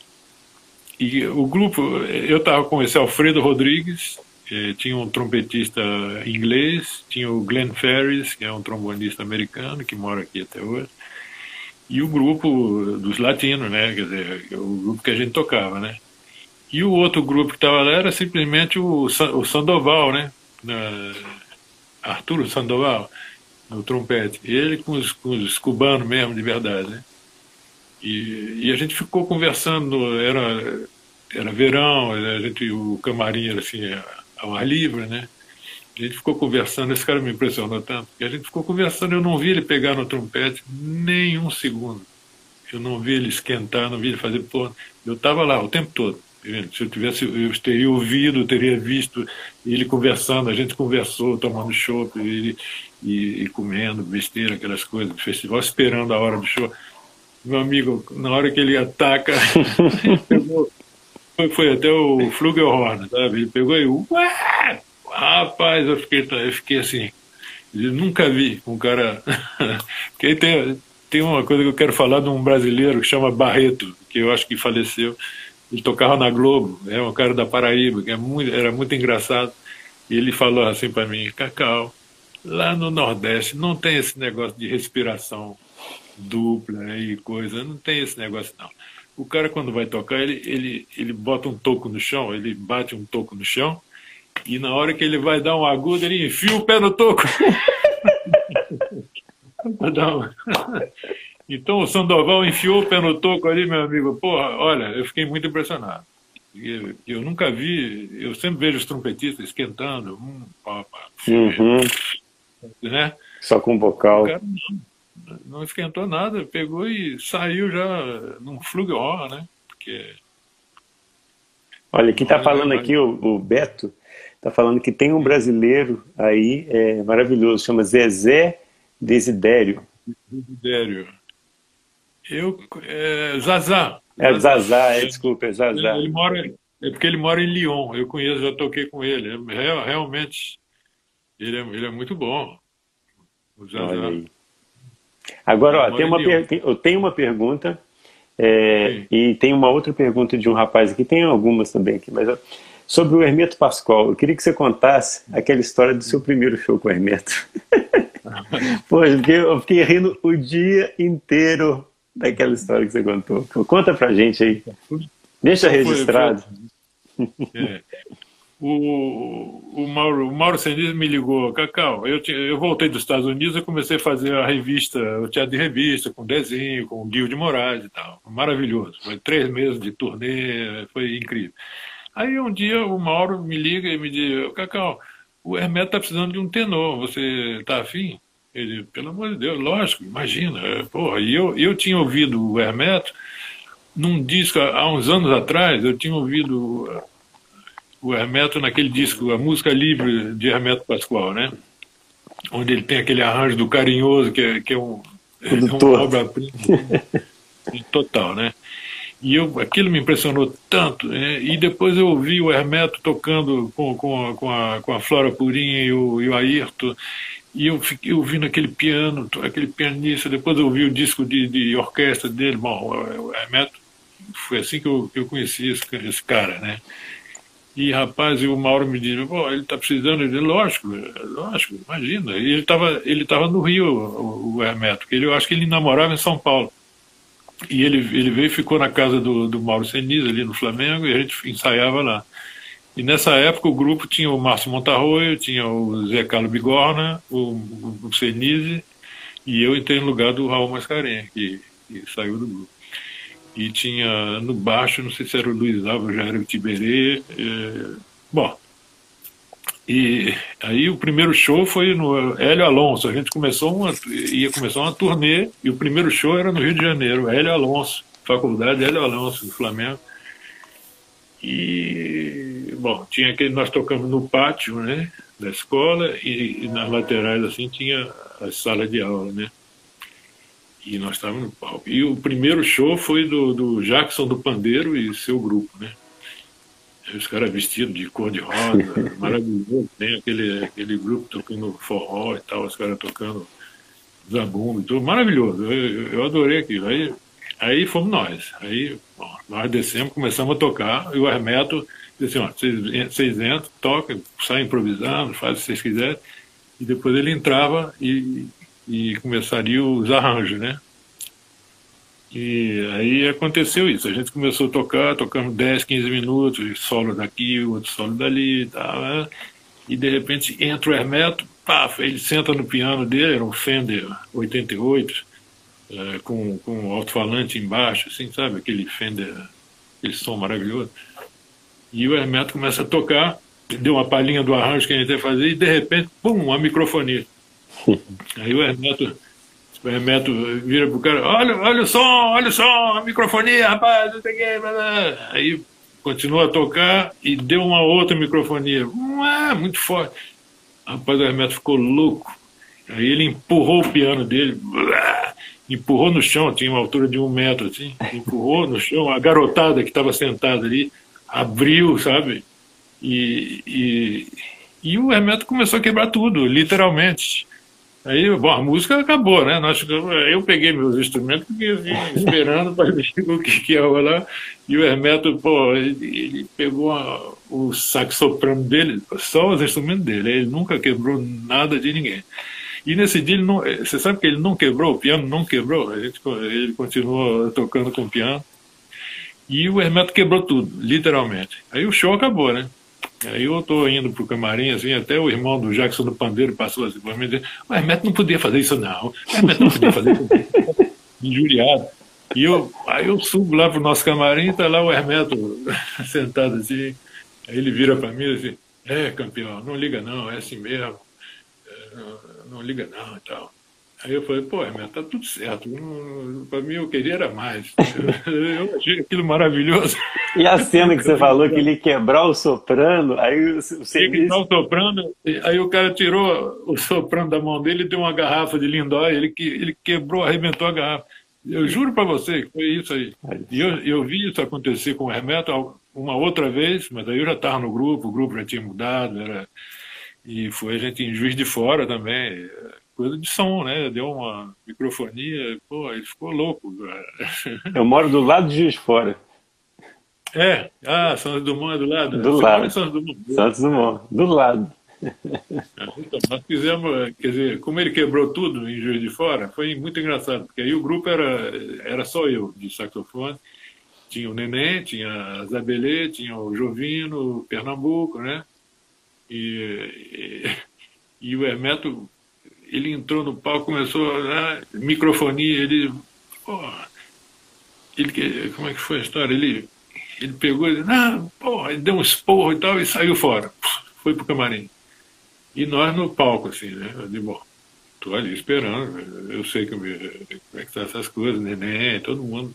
e, o grupo, eu estava com esse Alfredo Rodrigues, eh, tinha um trompetista inglês, tinha o Glenn Ferris, que é um trombonista americano, que mora aqui até hoje, e o grupo dos latinos, né? Quer dizer, o grupo que a gente tocava, né? E o outro grupo que estava lá era simplesmente o, Sandoval, né? Arturo Sandoval, no trompete. Ele com os, com os cubanos mesmo, de verdade, né? E, e, a gente ficou conversando, era, era verão, a gente, o camarim era assim, ao ar livre, né? A gente ficou conversando, esse cara me impressionou tanto, e a gente ficou conversando, eu não vi ele pegar no trompete nem um segundo. Eu não vi ele esquentar, não vi ele fazer porra. Eu estava lá o tempo todo. Se eu tivesse, eu teria ouvido, teria visto ele conversando, a gente conversou, tomando chopp e, e, comendo besteira, aquelas coisas do festival, esperando a hora do show. Meu amigo, na hora que ele ataca, [laughs] pegou, foi, foi, até o Flugelhorn, sabe? Ele pegou e, ué! Rapaz, eu fiquei, eu fiquei assim, eu nunca vi um cara. [laughs] Porque tem, tem uma coisa que eu quero falar de um brasileiro que chama Barreto, que eu acho que faleceu ele tocava na Globo, é um cara da Paraíba, que é muito, era muito engraçado. E ele falou assim para mim, Cacau, lá no Nordeste não tem esse negócio de respiração dupla e coisa, não tem esse negócio não. O cara quando vai tocar, ele, ele, ele bota um toco no chão, ele bate um toco no chão, e na hora que ele vai dar um agudo, ele enfia o pé no toco. [laughs] [laughs] Então o Sandoval enfiou o pé no toco ali, meu amigo. Porra, olha, eu fiquei muito impressionado. Eu, eu nunca vi, eu sempre vejo os trompetistas esquentando, hum, pá, pá, uhum. né? Só com vocal. Não, não, esquentou nada, pegou e saiu já num flugelhorn, né? Porque... Olha, quem está falando aqui, o, o Beto, está falando que tem um brasileiro aí é, maravilhoso, chama Zezé Desidério. Desidério. Eu, é, Zazá. É Zazá, é, desculpa, é Zazá. Ele mora, É porque ele mora em Lyon, eu conheço, já toquei com ele. É, realmente, ele é, ele é muito bom. Agora, ó, tem uma eu tenho uma pergunta é, e tem uma outra pergunta de um rapaz aqui, tem algumas também aqui, mas ó, sobre o Hermeto Pascoal, eu queria que você contasse aquela história do seu primeiro show com o Hermeto. [laughs] Eu fiquei, eu fiquei rindo o dia inteiro daquela história que você contou. Conta pra gente aí. Deixa registrado. É. O, o, Mauro, o Mauro Sendiz me ligou, Cacau, eu, eu voltei dos Estados Unidos e comecei a fazer a revista, o teatro de revista, com desenho, com o Guilherme de Moraes e tal. Maravilhoso. Foi três meses de turnê, foi incrível. Aí um dia o Mauro me liga e me diz, Cacau, o Hermeto está precisando de um tenor, você está afim? Ele, pelo amor de Deus, lógico, imagina. Porra, e eu, eu tinha ouvido o Hermeto num disco, há uns anos atrás, eu tinha ouvido o Hermeto naquele disco, a música livre de Hermeto Pascoal, né? Onde ele tem aquele arranjo do carinhoso, que é, que é, um, é uma obra-prima [laughs] total, né? E eu, aquilo me impressionou tanto. Né? E depois eu ouvi o Hermeto tocando com, com, a, com, a, com a Flora Purinha e o, e o Ayrton. E eu fiquei ouvindo aquele piano, aquele pianista. Depois eu ouvi o disco de, de orquestra dele. Bom, o Hermeto, foi assim que eu, que eu conheci esse, esse cara, né? E, rapaz, e o Mauro me disse, pô, ele está precisando. Lógico, lógico, imagina. E ele estava ele tava no Rio, o, o Hermeto, ele, eu acho que ele namorava em São Paulo. E ele, ele veio e ficou na casa do, do Mauro Seniz, ali no Flamengo, e a gente ensaiava lá. E nessa época o grupo tinha o Márcio Montarroio, tinha o Zé Carlos Bigorna, o, o, o Senise, e eu entrei no lugar do Raul Mascarenhas, que, que saiu do grupo e tinha no baixo, não sei se era o Luiz Álvaro, já era o Tiberê. É, bom, e aí o primeiro show foi no Hélio Alonso. A gente começou uma, ia começar uma turnê e o primeiro show era no Rio de Janeiro, Hélio Alonso, Faculdade Hélio Alonso, do Flamengo. E, bom, tinha aquele, nós tocamos no pátio, né, da escola e, e nas laterais, assim, tinha as salas de aula, né. E nós estávamos no palco. E o primeiro show foi do, do Jackson do Pandeiro e seu grupo, né? Os caras vestidos de cor de rosa, [laughs] maravilhoso. Tem aquele, aquele grupo tocando forró e tal, os caras tocando zabumba e tudo. Maravilhoso. Eu, eu adorei aquilo. Aí, aí fomos nós. Aí bom, nós descemos, começamos a tocar, e o Hermeto disse assim, ó, vocês, vocês entram, tocam, saem improvisando, fazem o que vocês quiserem. E depois ele entrava e e começariam os arranjos, né? E aí aconteceu isso. A gente começou a tocar, tocamos 10, 15 minutos, solo daqui, outro solo dali e tal. Né? E de repente entra o Hermeto, pá, ele senta no piano dele, era um Fender 88, é, com, com alto-falante embaixo, assim, sabe? Aquele Fender, aquele som maravilhoso. E o Hermeto começa a tocar, deu uma palhinha do arranjo que a gente ia fazer, e de repente, pum, uma microfonia. [laughs] Aí o Hermeto, o Hermeto vira pro cara, olha, olha o som, olha o som, a microfonia, rapaz, não sei o que. Aí continua a tocar e deu uma outra microfonia, ah, muito forte. Rapaz, o Hermeto ficou louco. Aí ele empurrou o piano dele, empurrou no chão, tinha uma altura de um metro, assim, empurrou no chão, a garotada que estava sentada ali, abriu, sabe? E, e, e o Hermeto começou a quebrar tudo, literalmente. Aí, bom, a música acabou, né? Nós, eu peguei meus instrumentos porque vim esperando [laughs] para ver o que, que ia rolar. E o Hermeto, pô, ele, ele pegou o sax soprano dele, só os instrumentos dele. Ele nunca quebrou nada de ninguém. E nesse dia, ele não, você sabe que ele não quebrou, o piano não quebrou. A gente, ele continuou tocando com o piano. E o Hermeto quebrou tudo, literalmente. Aí o show acabou, né? Aí eu estou indo para o camarim, assim, até o irmão do Jackson do Pandeiro passou assim por mim disse, o Hermeto não podia fazer isso não, o Hermeto não podia fazer isso [laughs] injuriado. E eu, aí eu subo lá para o nosso camarim e está lá o Hermeto [laughs] sentado assim, aí ele vira para mim e diz, é campeão, não liga não, é assim mesmo, é, não, não liga não e tal. Aí eu falei, pô, Hermeto, tá tudo certo. Para mim, eu queria era mais. [laughs] Eu achei aquilo maravilhoso. E a cena que você falou que ele quebrar o soprano, aí você Ia quebrar o soprano, aí o cara tirou o soprano da mão dele e deu uma garrafa de lindóia, ele, ele quebrou, arrebentou a garrafa. Eu juro para você que foi isso aí. E eu, eu vi isso acontecer com o Hermeto uma outra vez, mas aí eu já estava no grupo, o grupo já tinha mudado, era e foi a gente em Juiz de Fora também, coisa de som, né? Deu uma microfonia, pô, ele ficou louco. Eu moro do lado de Juiz de Fora. É, ah, Santos Dumont é do lado. Do Você lado. Santos Dumont. Santos Dumont, do lado. Então, nós fizemos, quer dizer, como ele quebrou tudo em Juiz de Fora, foi muito engraçado, porque aí o grupo era, era só eu de saxofone, tinha o Neném, tinha a Zabelê, tinha o Jovino, o Pernambuco, né? E, e, e, o Hermeto, ele entrou no palco, começou né, microfonia, ele, ele, como é que foi a história? Ele, ele pegou, ele, ah, porra, ele deu um esporro e tal, e saiu fora, foi pro camarim. E nós no palco, assim, né? Eu digo, bom, tô ali esperando, eu sei que, como é que tá essas coisas, neném, todo mundo.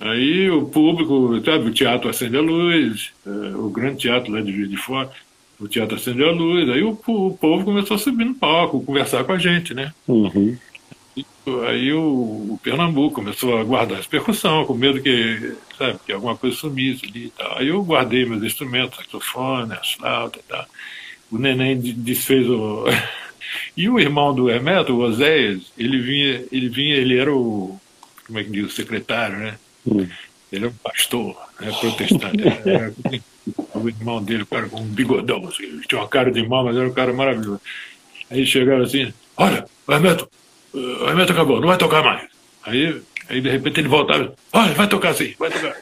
Aí o público, sabe, o teatro acende a luz, eh, o grande teatro lá de de Fora, o teatro acendeu a luz, aí o, o, povo começou a subir no palco, conversar com a gente, né? Uhum. E, aí o, o, Pernambuco começou a guardar as percussão, com medo que, sabe, que alguma coisa sumisse ali e tal. Aí eu guardei meus instrumentos, saxofone, as flautas e tal. O neném desfez o... [laughs] e o irmão do Hermeto, o Oséias, ele vinha, ele vinha, ele era o, como é que diz, o secretário, né? Uhum. Ele é um pastor, né, protestante. Era, [laughs] o irmão dele, cara, com um bigodão, assim, tinha uma cara de mal, mas era um cara maravilhoso. Aí chegaram assim, olha, o Hermeto, o Hermeto acabou, não vai tocar mais. Aí, aí de repente ele voltava, olha, vai tocar sim, vai tocar.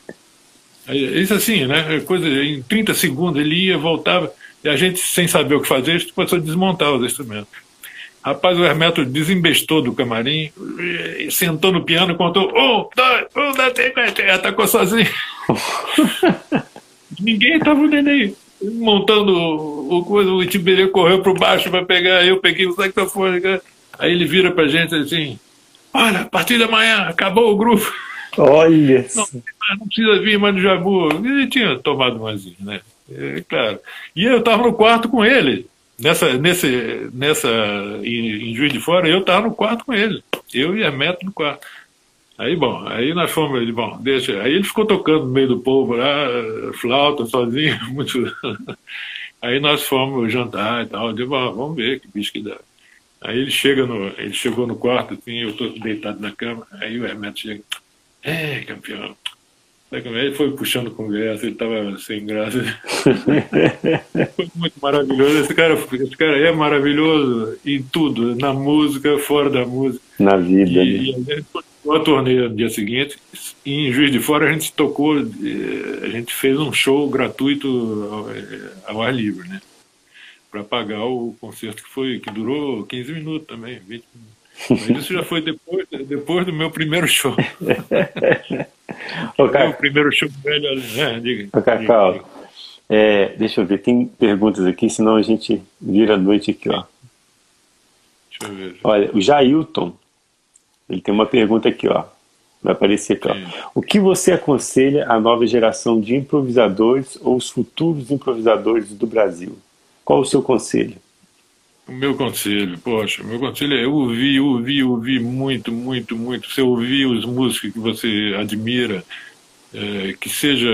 Aí, isso assim, né, coisa, em 30 segundos ele ia, voltava, e a gente, sem saber o que fazer, começou a desmontar os instrumentos. Rapaz, o Hermeto desembestou do camarim, sentou no piano, contou um, dois, um, dois, três, atacou sozinho. [laughs] Ninguém estava o neném montando o coisa, o Tiberê correu para baixo para pegar, eu peguei o saxofone, aí ele vira para gente assim, olha, a partir da manhã, acabou o grupo. Olha! [laughs] Não, não precisa vir mais no Jabu. Ele tinha tomado mais, né? É, claro. E eu estava no quarto com ele. Nessa, nesse, nessa, em, em Juiz de Fora, eu estava no quarto com ele. Eu e a Meta no quarto. Aí, bom, aí nós fomos, ele, bom, deixa. Aí ele ficou tocando no meio do povo lá, flauta, sozinho, [laughs] muito. Aí nós fomos jantar e tal. Eu digo, bom, vamos ver que bicho que dá. Aí ele chega no, ele chegou no quarto, assim, eu estou deitado na cama, aí o Hermeto chega, é, campeão. Ele foi puxando conversa, ele estava sem graça. [laughs] foi muito maravilhoso. Esse cara, esse cara é maravilhoso em tudo, na música, fora da música. Na vida. E, né? E a turnê no dia seguinte. E em Juiz de Fora a gente tocou, eh, a gente fez um show gratuito ao, eh, ao ar livre, né? Para pagar o concerto que foi que durou 15 minutos também, 20 minutos. Mas isso já foi depois, depois do meu primeiro show. o meu primeiro show velho, né? Diga. Ô, Cacau, diga. É, deixa eu ver, tem perguntas aqui, senão a gente vira a noite aqui, ó. Deixa eu ver. Olha, o Jailton ele tem uma pergunta aqui, ó. Vai aparecer aqui, ó. O que você aconselha à nova geração de improvisadores ou os futuros improvisadores do Brasil? Qual o seu conselho? O meu conselho, poxa, o meu conselho é ouvir, ouvir, ouvir muito, muito, muito. Você ouvir os músicos que você admira, é, que seja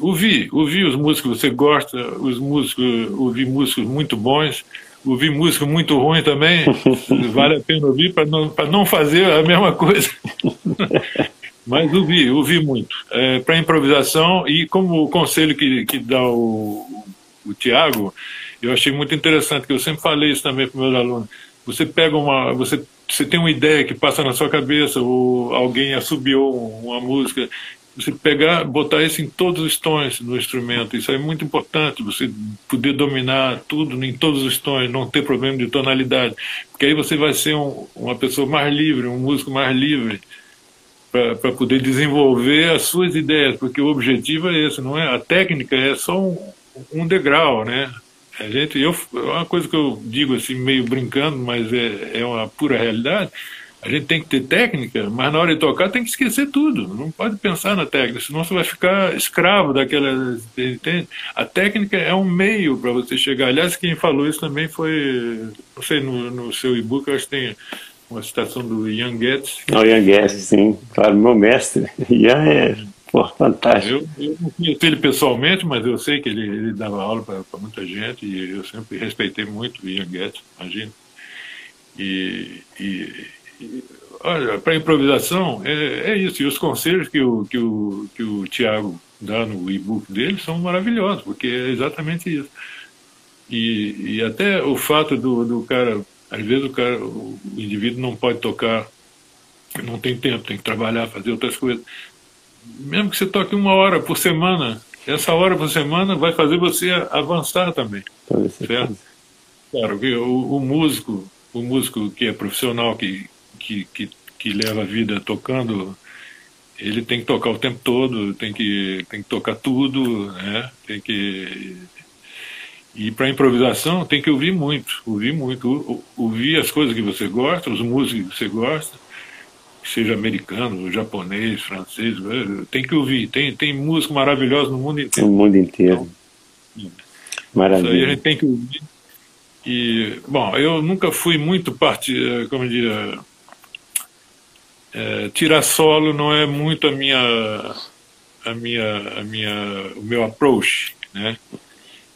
ouvir, ouvir os músicos que você gosta, os músicos, ouvir músicos muito bons ouvir música muito ruim também, [laughs] vale a pena ouvir para não, não fazer a mesma coisa. [laughs] Mas ouvi, ouvi muito. É, para improvisação, e como o conselho que, que dá o, o Tiago, eu achei muito interessante, que eu sempre falei isso também para meus alunos. Você pega uma. Você, você tem uma ideia que passa na sua cabeça, ou alguém assobiou uma música, você pegar, botar isso em todos os tons no instrumento. Isso é muito importante, você poder dominar tudo em todos os tons, não ter problema de tonalidade. Porque aí você vai ser um, uma pessoa mais livre, um músico mais livre, para poder desenvolver as suas ideias, porque o objetivo é esse, não é? A técnica é só um, um degrau, né? A gente, eu, é uma coisa que eu digo assim, meio brincando, mas é, é uma pura realidade a gente tem que ter técnica, mas na hora de tocar tem que esquecer tudo. Não pode pensar na técnica, senão você vai ficar escravo daquela. Entende? A técnica é um meio para você chegar. Aliás, quem falou isso também foi. Não sei, no, no seu e-book, acho que tem uma citação do Ian Getz. Oh, Ian Getz, sim. Claro, meu mestre. [laughs] Ian é Pô, fantástico. Eu, eu não conheci ele pessoalmente, mas eu sei que ele, ele dava aula para muita gente e eu sempre respeitei muito o Ian Getz, imagina. E, e, e olha, para improvisação é, é, isso. E os conselhos que o, que o, que o Tiago dá no e-book dele são maravilhosos, porque é exatamente isso. E, e até o fato do, do cara, às vezes o, cara, o indivíduo não pode tocar, não tem tempo, tem que trabalhar, fazer outras coisas mesmo que você toque uma hora por semana, essa hora por semana vai fazer você avançar também. Certo? Claro, o, o, músico, o músico que é profissional, que, que, que, que leva a vida tocando, ele tem que tocar o tempo todo, tem que, tem que tocar tudo, né? tem que. E para improvisação tem que ouvir muito, ouvir muito, ouvir as coisas que você gosta, os músicos que você gosta, seja americano, japonês, francês, tem que ouvir. Tem, tem música maravilhosa no mundo inteiro. No mundo inteiro. Então, Maravilha. Isso aí a gente tem que ouvir. E, bom, eu nunca fui muito parte, como diria, é, tirar solo não é muito a minha, a minha, a minha, o meu approach, né?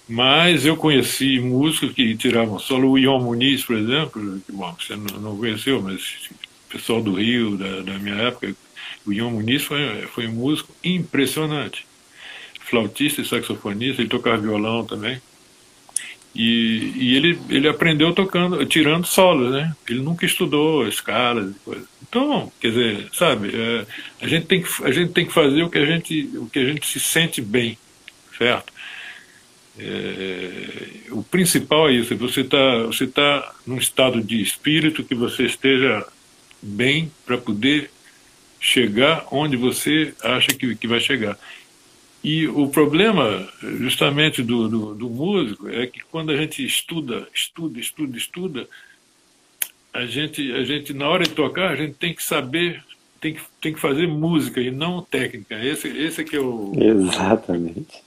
Mas eu conheci músicos que tiravam solo, o Ion Muniz, por exemplo, que, bom, você não, conheceu, mas pessoal do Rio, da, da minha época, o Ion Muniz foi, foi um músico impressionante. Flautista e saxofonista, ele tocava violão também. E, e ele, ele aprendeu tocando, tirando solos, né? Ele nunca estudou escalas e. Então, quer dizer, sabe, é, a, gente tem que, a gente tem que fazer o que a gente, o que a gente se sente bem, certo? É, o principal é isso, você está você tá num estado de espírito que você esteja bem para poder chegar onde você acha que, que vai chegar. E o problema, justamente, do, do, do, músico é que quando a gente estuda, estuda, estuda, estuda, a gente, a gente, na hora de tocar, a gente tem que saber, tem que, tem que fazer música e não técnica. Esse, esse é que é o. Exatamente.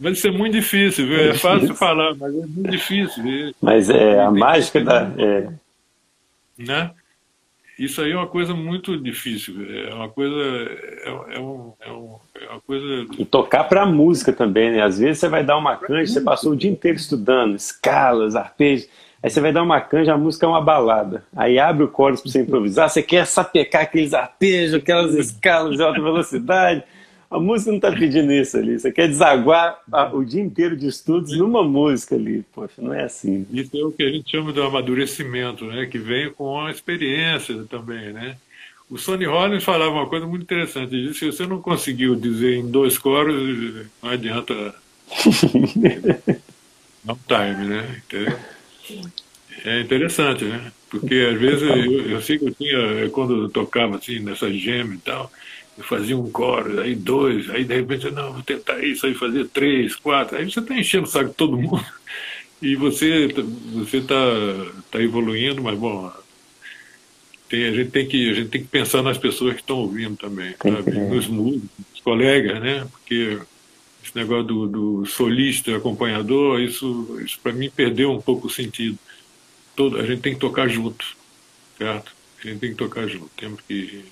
Vai ser muito difícil, é, é fácil falar, mas é muito difícil. Mas é a mágica da. É... Né? Isso aí é uma coisa muito difícil. É uma coisa. É, é, um, é, um, é uma coisa. E tocar para música também, né? Às vezes você vai dar uma canja, você passou o dia inteiro estudando escalas, arpejos. Aí você vai dar uma canja, a música é uma balada. Aí abre o chorus para você improvisar, você quer sapecar aqueles arpejos, aquelas escalas de alta velocidade. A música não está pedindo isso ali. Você quer desaguar o dia inteiro de estudos numa música ali. Poxa, não é assim. Isso é o que a gente chama de amadurecimento, né? que vem com a experiência também. Né? O Sonny Rollins falava uma coisa muito interessante. Ele disse: se você não conseguiu dizer em dois coros, não adianta. [laughs] não time, né? É interessante, né? Porque às vezes eu, eu sei que eu tinha, quando eu tocava assim, nessa gema e tal, eu fazia um coro, aí dois, aí de repente, não, vou tentar isso, aí fazer três, quatro, aí você está enchendo o saco de todo mundo [laughs] e você você está tá evoluindo, mas bom, tem, a, gente tem que, a gente tem que pensar nas pessoas que estão ouvindo também, sabe? nos músicos, nos colegas, né? Porque esse negócio do, do solista, acompanhador, isso, isso para mim perdeu um pouco o sentido. Todo, a gente tem que tocar junto, certo? A gente tem que tocar junto, temos que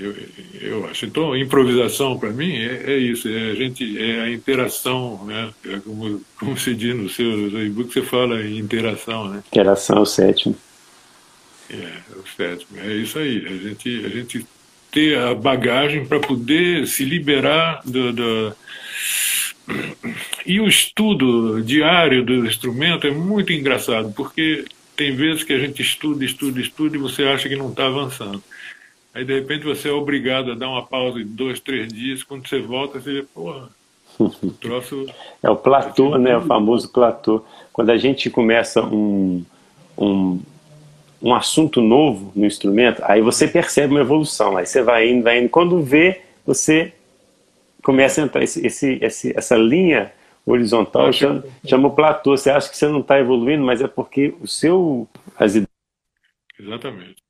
eu, eu acho. Então, improvisação para mim é, é, isso, é a gente é a interação, né? É como, como se diz no seu e-book, você fala em interação, né? Interação é o sétimo. É, é o sétimo. É isso aí. A gente, a gente ter a bagagem para poder se liberar do, do, e o estudo diário do instrumento é muito engraçado, porque tem vezes que a gente estuda, estuda, estuda e você acha que não está avançando. Aí de repente você é obrigado a dar uma pausa de dois, três dias, quando você volta, você vê, porra, o troço. [laughs] É o platô, né? O famoso platô. Quando a gente começa um, um, um assunto novo no instrumento, aí você percebe uma evolução. Aí você vai indo, vai indo. Quando vê, você começa a entrar esse, esse, essa linha horizontal chama, chama o platô. Você acha que você não está evoluindo, mas é porque o seu as ideias Exatamente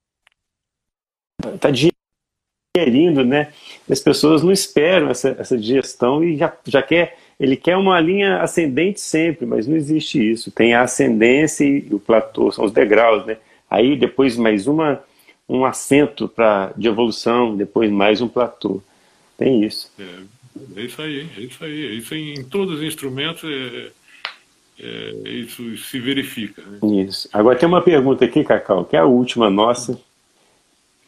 está digerindo, né? As pessoas não esperam essa, essa digestão e já, já quer, ele quer uma linha ascendente sempre, mas não existe isso. Tem a ascendência e o platô, são os degraus, né? Aí depois mais uma, um assento pra, de evolução, depois mais um platô. tem isso. É, é isso aí, é isso aí. É isso em todos os instrumentos é, é, isso se verifica. Né? Isso. Agora tem uma pergunta aqui, Cacau, que é a última nossa,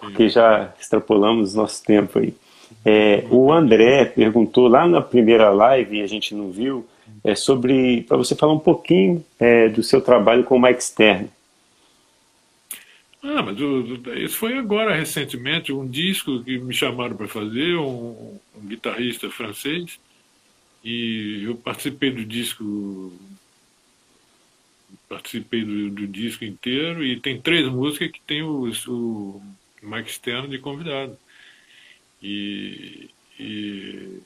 porque já extrapolamos nosso tempo aí. É, o André perguntou lá na primeira live, e a gente não viu, é sobre para você falar um pouquinho é, do seu trabalho com o Mike Stern. Ah, mas isso foi agora, recentemente, um disco que me chamaram para fazer, um, um, guitarrista francês, e eu participei do disco, participei do, do disco inteiro, e tem três músicas que tem o, o Mike Stern de convidado. E, e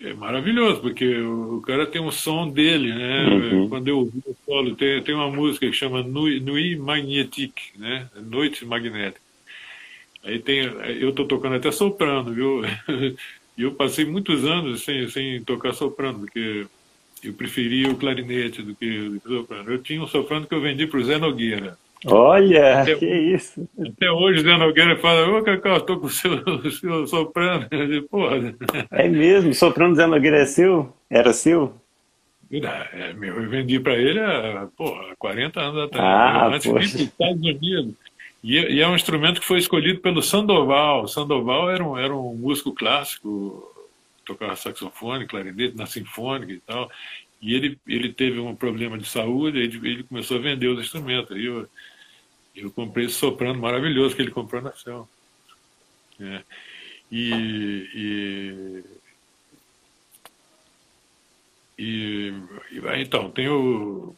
é maravilhoso, porque o, cara tem um som dele, né? Uhum. Quando eu ouvi o solo, tem, tem uma música que chama Nuit, Magnétique, né? Noite Magnética. Aí tem, eu estou tocando até soprano, viu? [laughs] E eu passei muitos anos sem, sem tocar soprano, porque eu preferia o clarinete do que o soprano. Eu tinha um soprano que eu vendi para o Zé Nogueira. Olha, até, que isso. Até hoje o Zé Nogueira fala, ô Cacau, estou com o seu, [laughs] seu soprano. Digo, Porra. É mesmo? O soprano Zé Nogueira é seu? Era seu? É, meu, eu vendi para ele há, porra, 40 anos atrás. Ah, antes de ir para os Estados Unidos. E, e, é um instrumento que foi escolhido pelo Sandoval. Sandoval era um, era um músico clássico, tocava saxofone, clarinete na sinfônica e tal. E ele, ele teve um problema de saúde, ele, ele começou a vender os instrumentos. E eu, eu comprei esse soprano maravilhoso que ele comprou na Céu. É. E, e, e, então, tem o,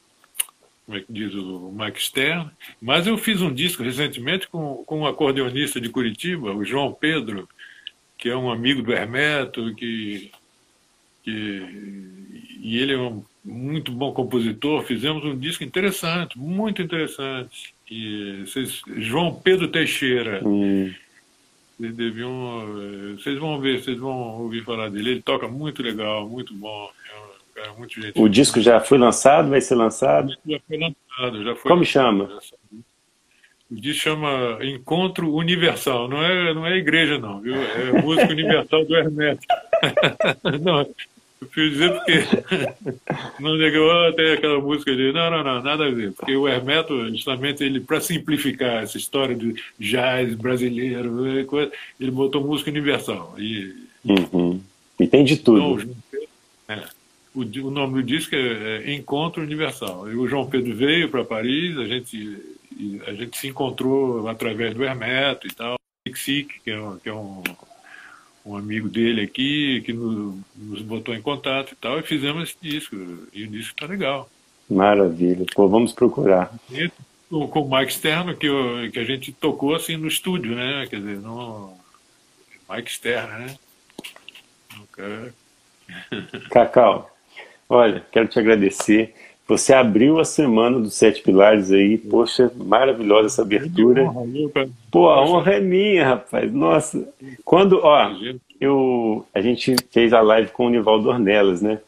como é que diz, o Mike Stern, mas eu fiz um disco recentemente com, com um acordeonista de Curitiba, o João Pedro, que é um amigo do Hermeto, que, que, e ele é um muito bom compositor, fizemos um disco interessante, muito interessante. E vocês, João Pedro Teixeira. Hum. Vocês deviam. Vocês vão ver, vocês vão ouvir falar dele. Ele toca muito legal, muito bom. É um cara muito gentil. O disco já foi lançado? Vai ser lançado? Já foi lançado, já foi. Como chama? O disco chama Encontro Universal. Não é, não é igreja, não, viu? É música universal do Hermeto. [laughs] não, eu preciso dizer porque [laughs] não ligou até aquela música de não, não, não, nada a ver. Porque o Hermeto, justamente, ele, para simplificar essa história de jazz brasileiro, ele botou música universal. E, uhum. e tem de tudo. Então, é, o, o, nome do disco é, é Encontro Universal. E o João Pedro veio para Paris, a gente, a gente se encontrou através do Hermeto e tal. Sik, que é um, que é um um amigo dele aqui que nos, nos, botou em contato e tal, e fizemos esse disco. E o disco tá legal. Maravilha. Pô, vamos procurar. E, com, com o Mike Externo, que, eu, que a gente tocou assim no estúdio, né? Quer dizer, no Mike Externo, né? Cara... Cacau, olha, quero te agradecer. Você abriu a semana dos Sete Pilares aí, poxa, maravilhosa essa abertura. Pô, a honra é minha, rapaz. Nossa, quando, ó, eu, a gente fez a live com o Nivaldo Ornelas, né?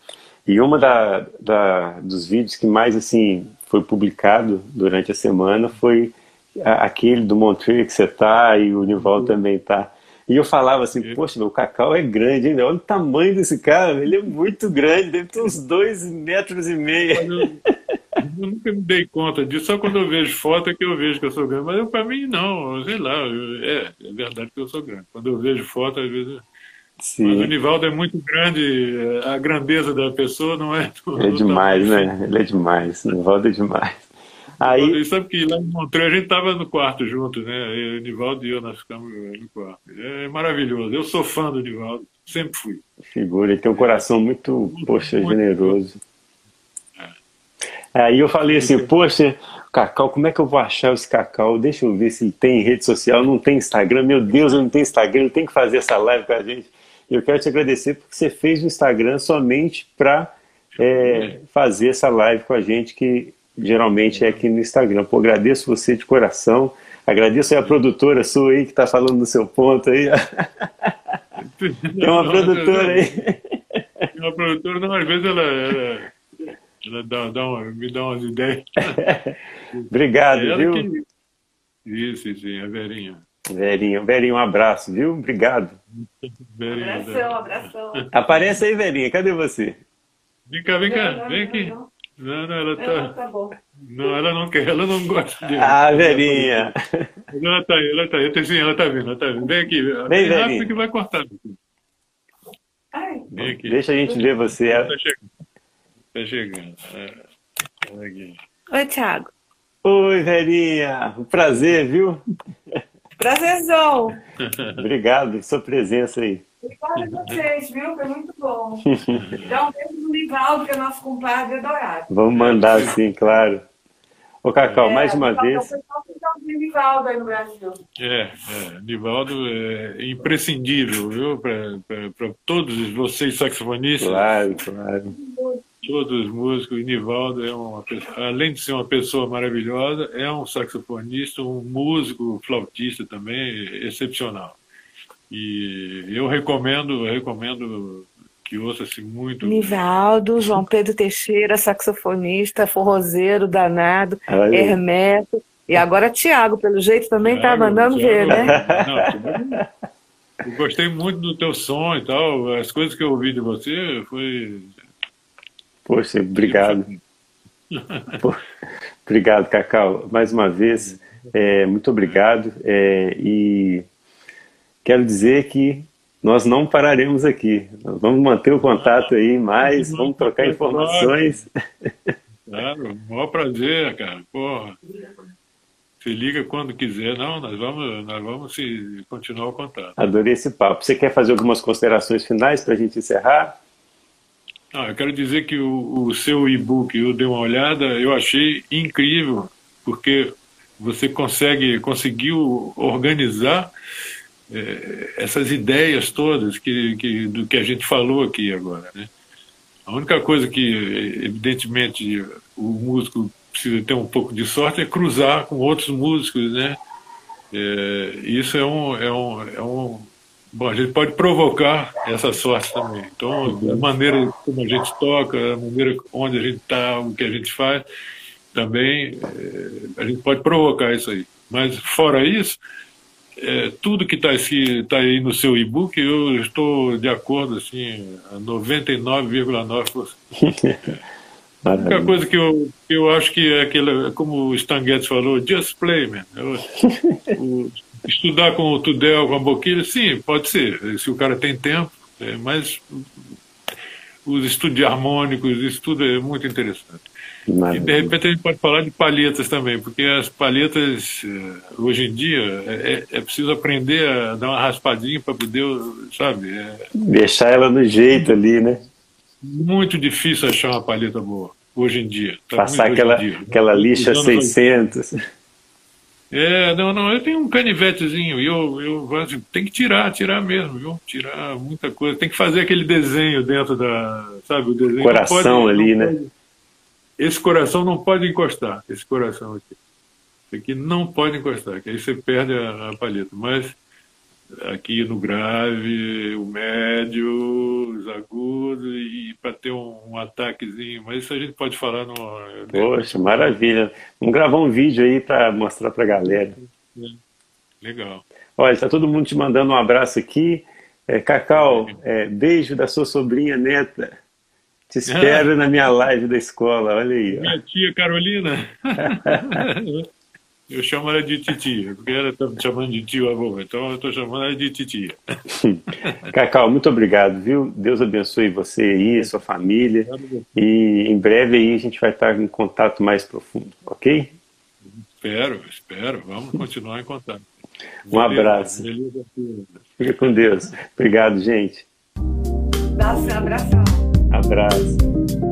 E uma da, da, dos vídeos que mais, assim, foi publicado durante a semana foi aquele do Montreal que você tá e o Nivaldo também tá. E eu falava assim, poxa, meu, o Cacau é grande, hein? olha o tamanho desse cara, ele é muito grande, deve ter uns dois metros e meio. Eu, nunca me dei conta disso, só quando eu vejo foto é que eu vejo que eu sou grande. Mas para mim, não, sei lá, eu, é, é verdade que eu sou grande. Quando eu vejo foto, às vezes. Sim. Mas o Nivaldo é muito grande, a grandeza da pessoa não é. É demais, né? Ele é demais, o Nivaldo é demais. Aí... Sabe que lá em Montreux a gente estava no quarto junto, né? Eu, o Nivaldo e eu, nós ficamos no quarto. É maravilhoso. Eu sou fã do Nivaldo, sempre fui. Figura, ele tem um coração muito, muito poxa, muito generoso. É. Aí eu falei assim, poxa, Cacau, como é que eu vou achar esse Cacau? Deixa eu ver se ele tem rede social, não tem Instagram. Meu Deus, eu não tenho Instagram, ele tem que fazer essa live com a gente. Eu quero te agradecer porque você fez o Instagram somente para é, fazer essa live com a gente, que geralmente é aqui no Instagram. Pô, agradeço você de coração. Agradeço a produtora sua aí que está falando no seu ponto aí. [laughs] Tem uma produtora aí. Tem uma produtora, não, às vezes ela, ela, ela dá, dá uma, me dá umas ideias. [laughs] Obrigado, é viu? Que... Isso, sim, a Verinha. Verinha, Verinha, um abraço, viu? Obrigado. Verinha, abração, abração. Aparece aí, Verinha, cadê você? Vem cá, vem cá, vem aqui. Não, não, ela tá. tá bom. Não, ela não quer, ela não gosta de. Ah, Verinha. Ela tá aí, ela tá aí. Sim, ela tá vindo, ela tá vindo. Vem aqui. Vem, vem Verinha. que vai cortar. Vem aqui. Deixa a gente ver você. Tá chegando. Tá chegando. É. Oi, Thiago. Oi, Verinha. Um prazer, viu? Prazerzão. Obrigado pela sua presença aí. Obrigada a vocês, viu? Foi muito bom. Dá um beijo no Nivaldo, que é nosso compadre adorado. Vamos mandar sim, claro. Ô, Cacau, é, mais uma vez. Nivaldo aí no Brasil. É, é, Nivaldo é imprescindível, viu? Para todos vocês saxofonistas. Claro, claro todos os músicos. Nivaldo é uma além de ser uma pessoa maravilhosa, é um saxofonista, um músico, flautista também excepcional. E eu recomendo, eu recomendo que ouça-se muito. Nivaldo, João Pedro Teixeira, saxofonista, forrozeiro danado, Aí. Hermeto. E agora Tiago, pelo jeito, também está mandando Thiago, ver, né? Não, eu gostei muito do teu som e tal. As coisas que eu ouvi de você foi Poxa, obrigado. [laughs] obrigado, Cacau. Mais uma vez, é, muito obrigado. É, e quero dizer que nós não pararemos aqui. Nós vamos manter o contato aí mais, vamos trocar informações. Claro, maior prazer, cara. Porra. Se liga quando quiser. Não, nós vamos, nós vamos se continuar o contato. Adorei esse papo. Você quer fazer algumas considerações finais para a gente encerrar? Ah, eu quero dizer que o, o seu e-book, eu dei uma olhada, eu achei incrível, porque você consegue, conseguiu organizar essas ideias todas que, que, do que a gente falou aqui agora. Né? A única coisa que, evidentemente, o músico precisa ter um pouco de sorte é cruzar com outros músicos, né? É, isso é um, é um, é um Bom, a gente pode provocar essa sorte também. Então, a maneira como a gente toca, a maneira onde a gente está, o que a gente faz, também é, a gente pode provocar isso aí. Mas, fora isso, é, tudo que está tá aí no seu e-book, eu estou de acordo assim, a 99,9%. [laughs] A única coisa que eu, eu acho que é aquela, como o Stan Getz falou, just play, man. [laughs] o, Estudar com o Tudel, com a Boquilha, sim, pode ser, se o cara tem tempo, é, mas os estudos harmônicos, isso tudo é muito interessante. E de repente a gente pode falar de palhetas também, porque as palhetas, eh, hoje em dia, é, é, é preciso aprender a dar uma raspadinha para poder, sabe? É... Deixar ela no jeito ali, né? Muito difícil achar uma palheta boa, hoje em dia. Tá Passar aquela, dia. aquela lixa 600. É, não, não, eu tenho um canivetezinho e eu, eu assim, tem que tirar, tirar mesmo, viu? Tirar muita coisa. Tem que fazer aquele desenho dentro da, sabe, o desenho. Coração pode, ali, né? Esse coração não pode encostar, esse coração aqui. Esse aqui não pode encostar, que aí você perde a, a palheta. Mas aqui no grave, o médio, os agudos e para ter um, um, ataquezinho. Mas isso a gente pode falar no. Poxa, maravilha. Vamos gravar um vídeo aí para mostrar para a galera. Legal. Olha, está todo mundo te mandando um abraço aqui. É, Cacau, é, beijo da sua sobrinha neta. Te espero na minha live da escola, olha aí. Minha tia Carolina. [laughs] Eu chamo ela de titia, porque ela está me chamando de tio avô, então eu estou chamando ela de titia. [laughs] Cacau, muito obrigado, viu? Deus abençoe você aí, sua família. E em breve aí a gente vai estar em contato mais profundo, ok? Espero, espero. Vamos continuar em contato. [laughs] Um abraço. Fica com Deus. Obrigado, gente. Dá um abração. Abraço.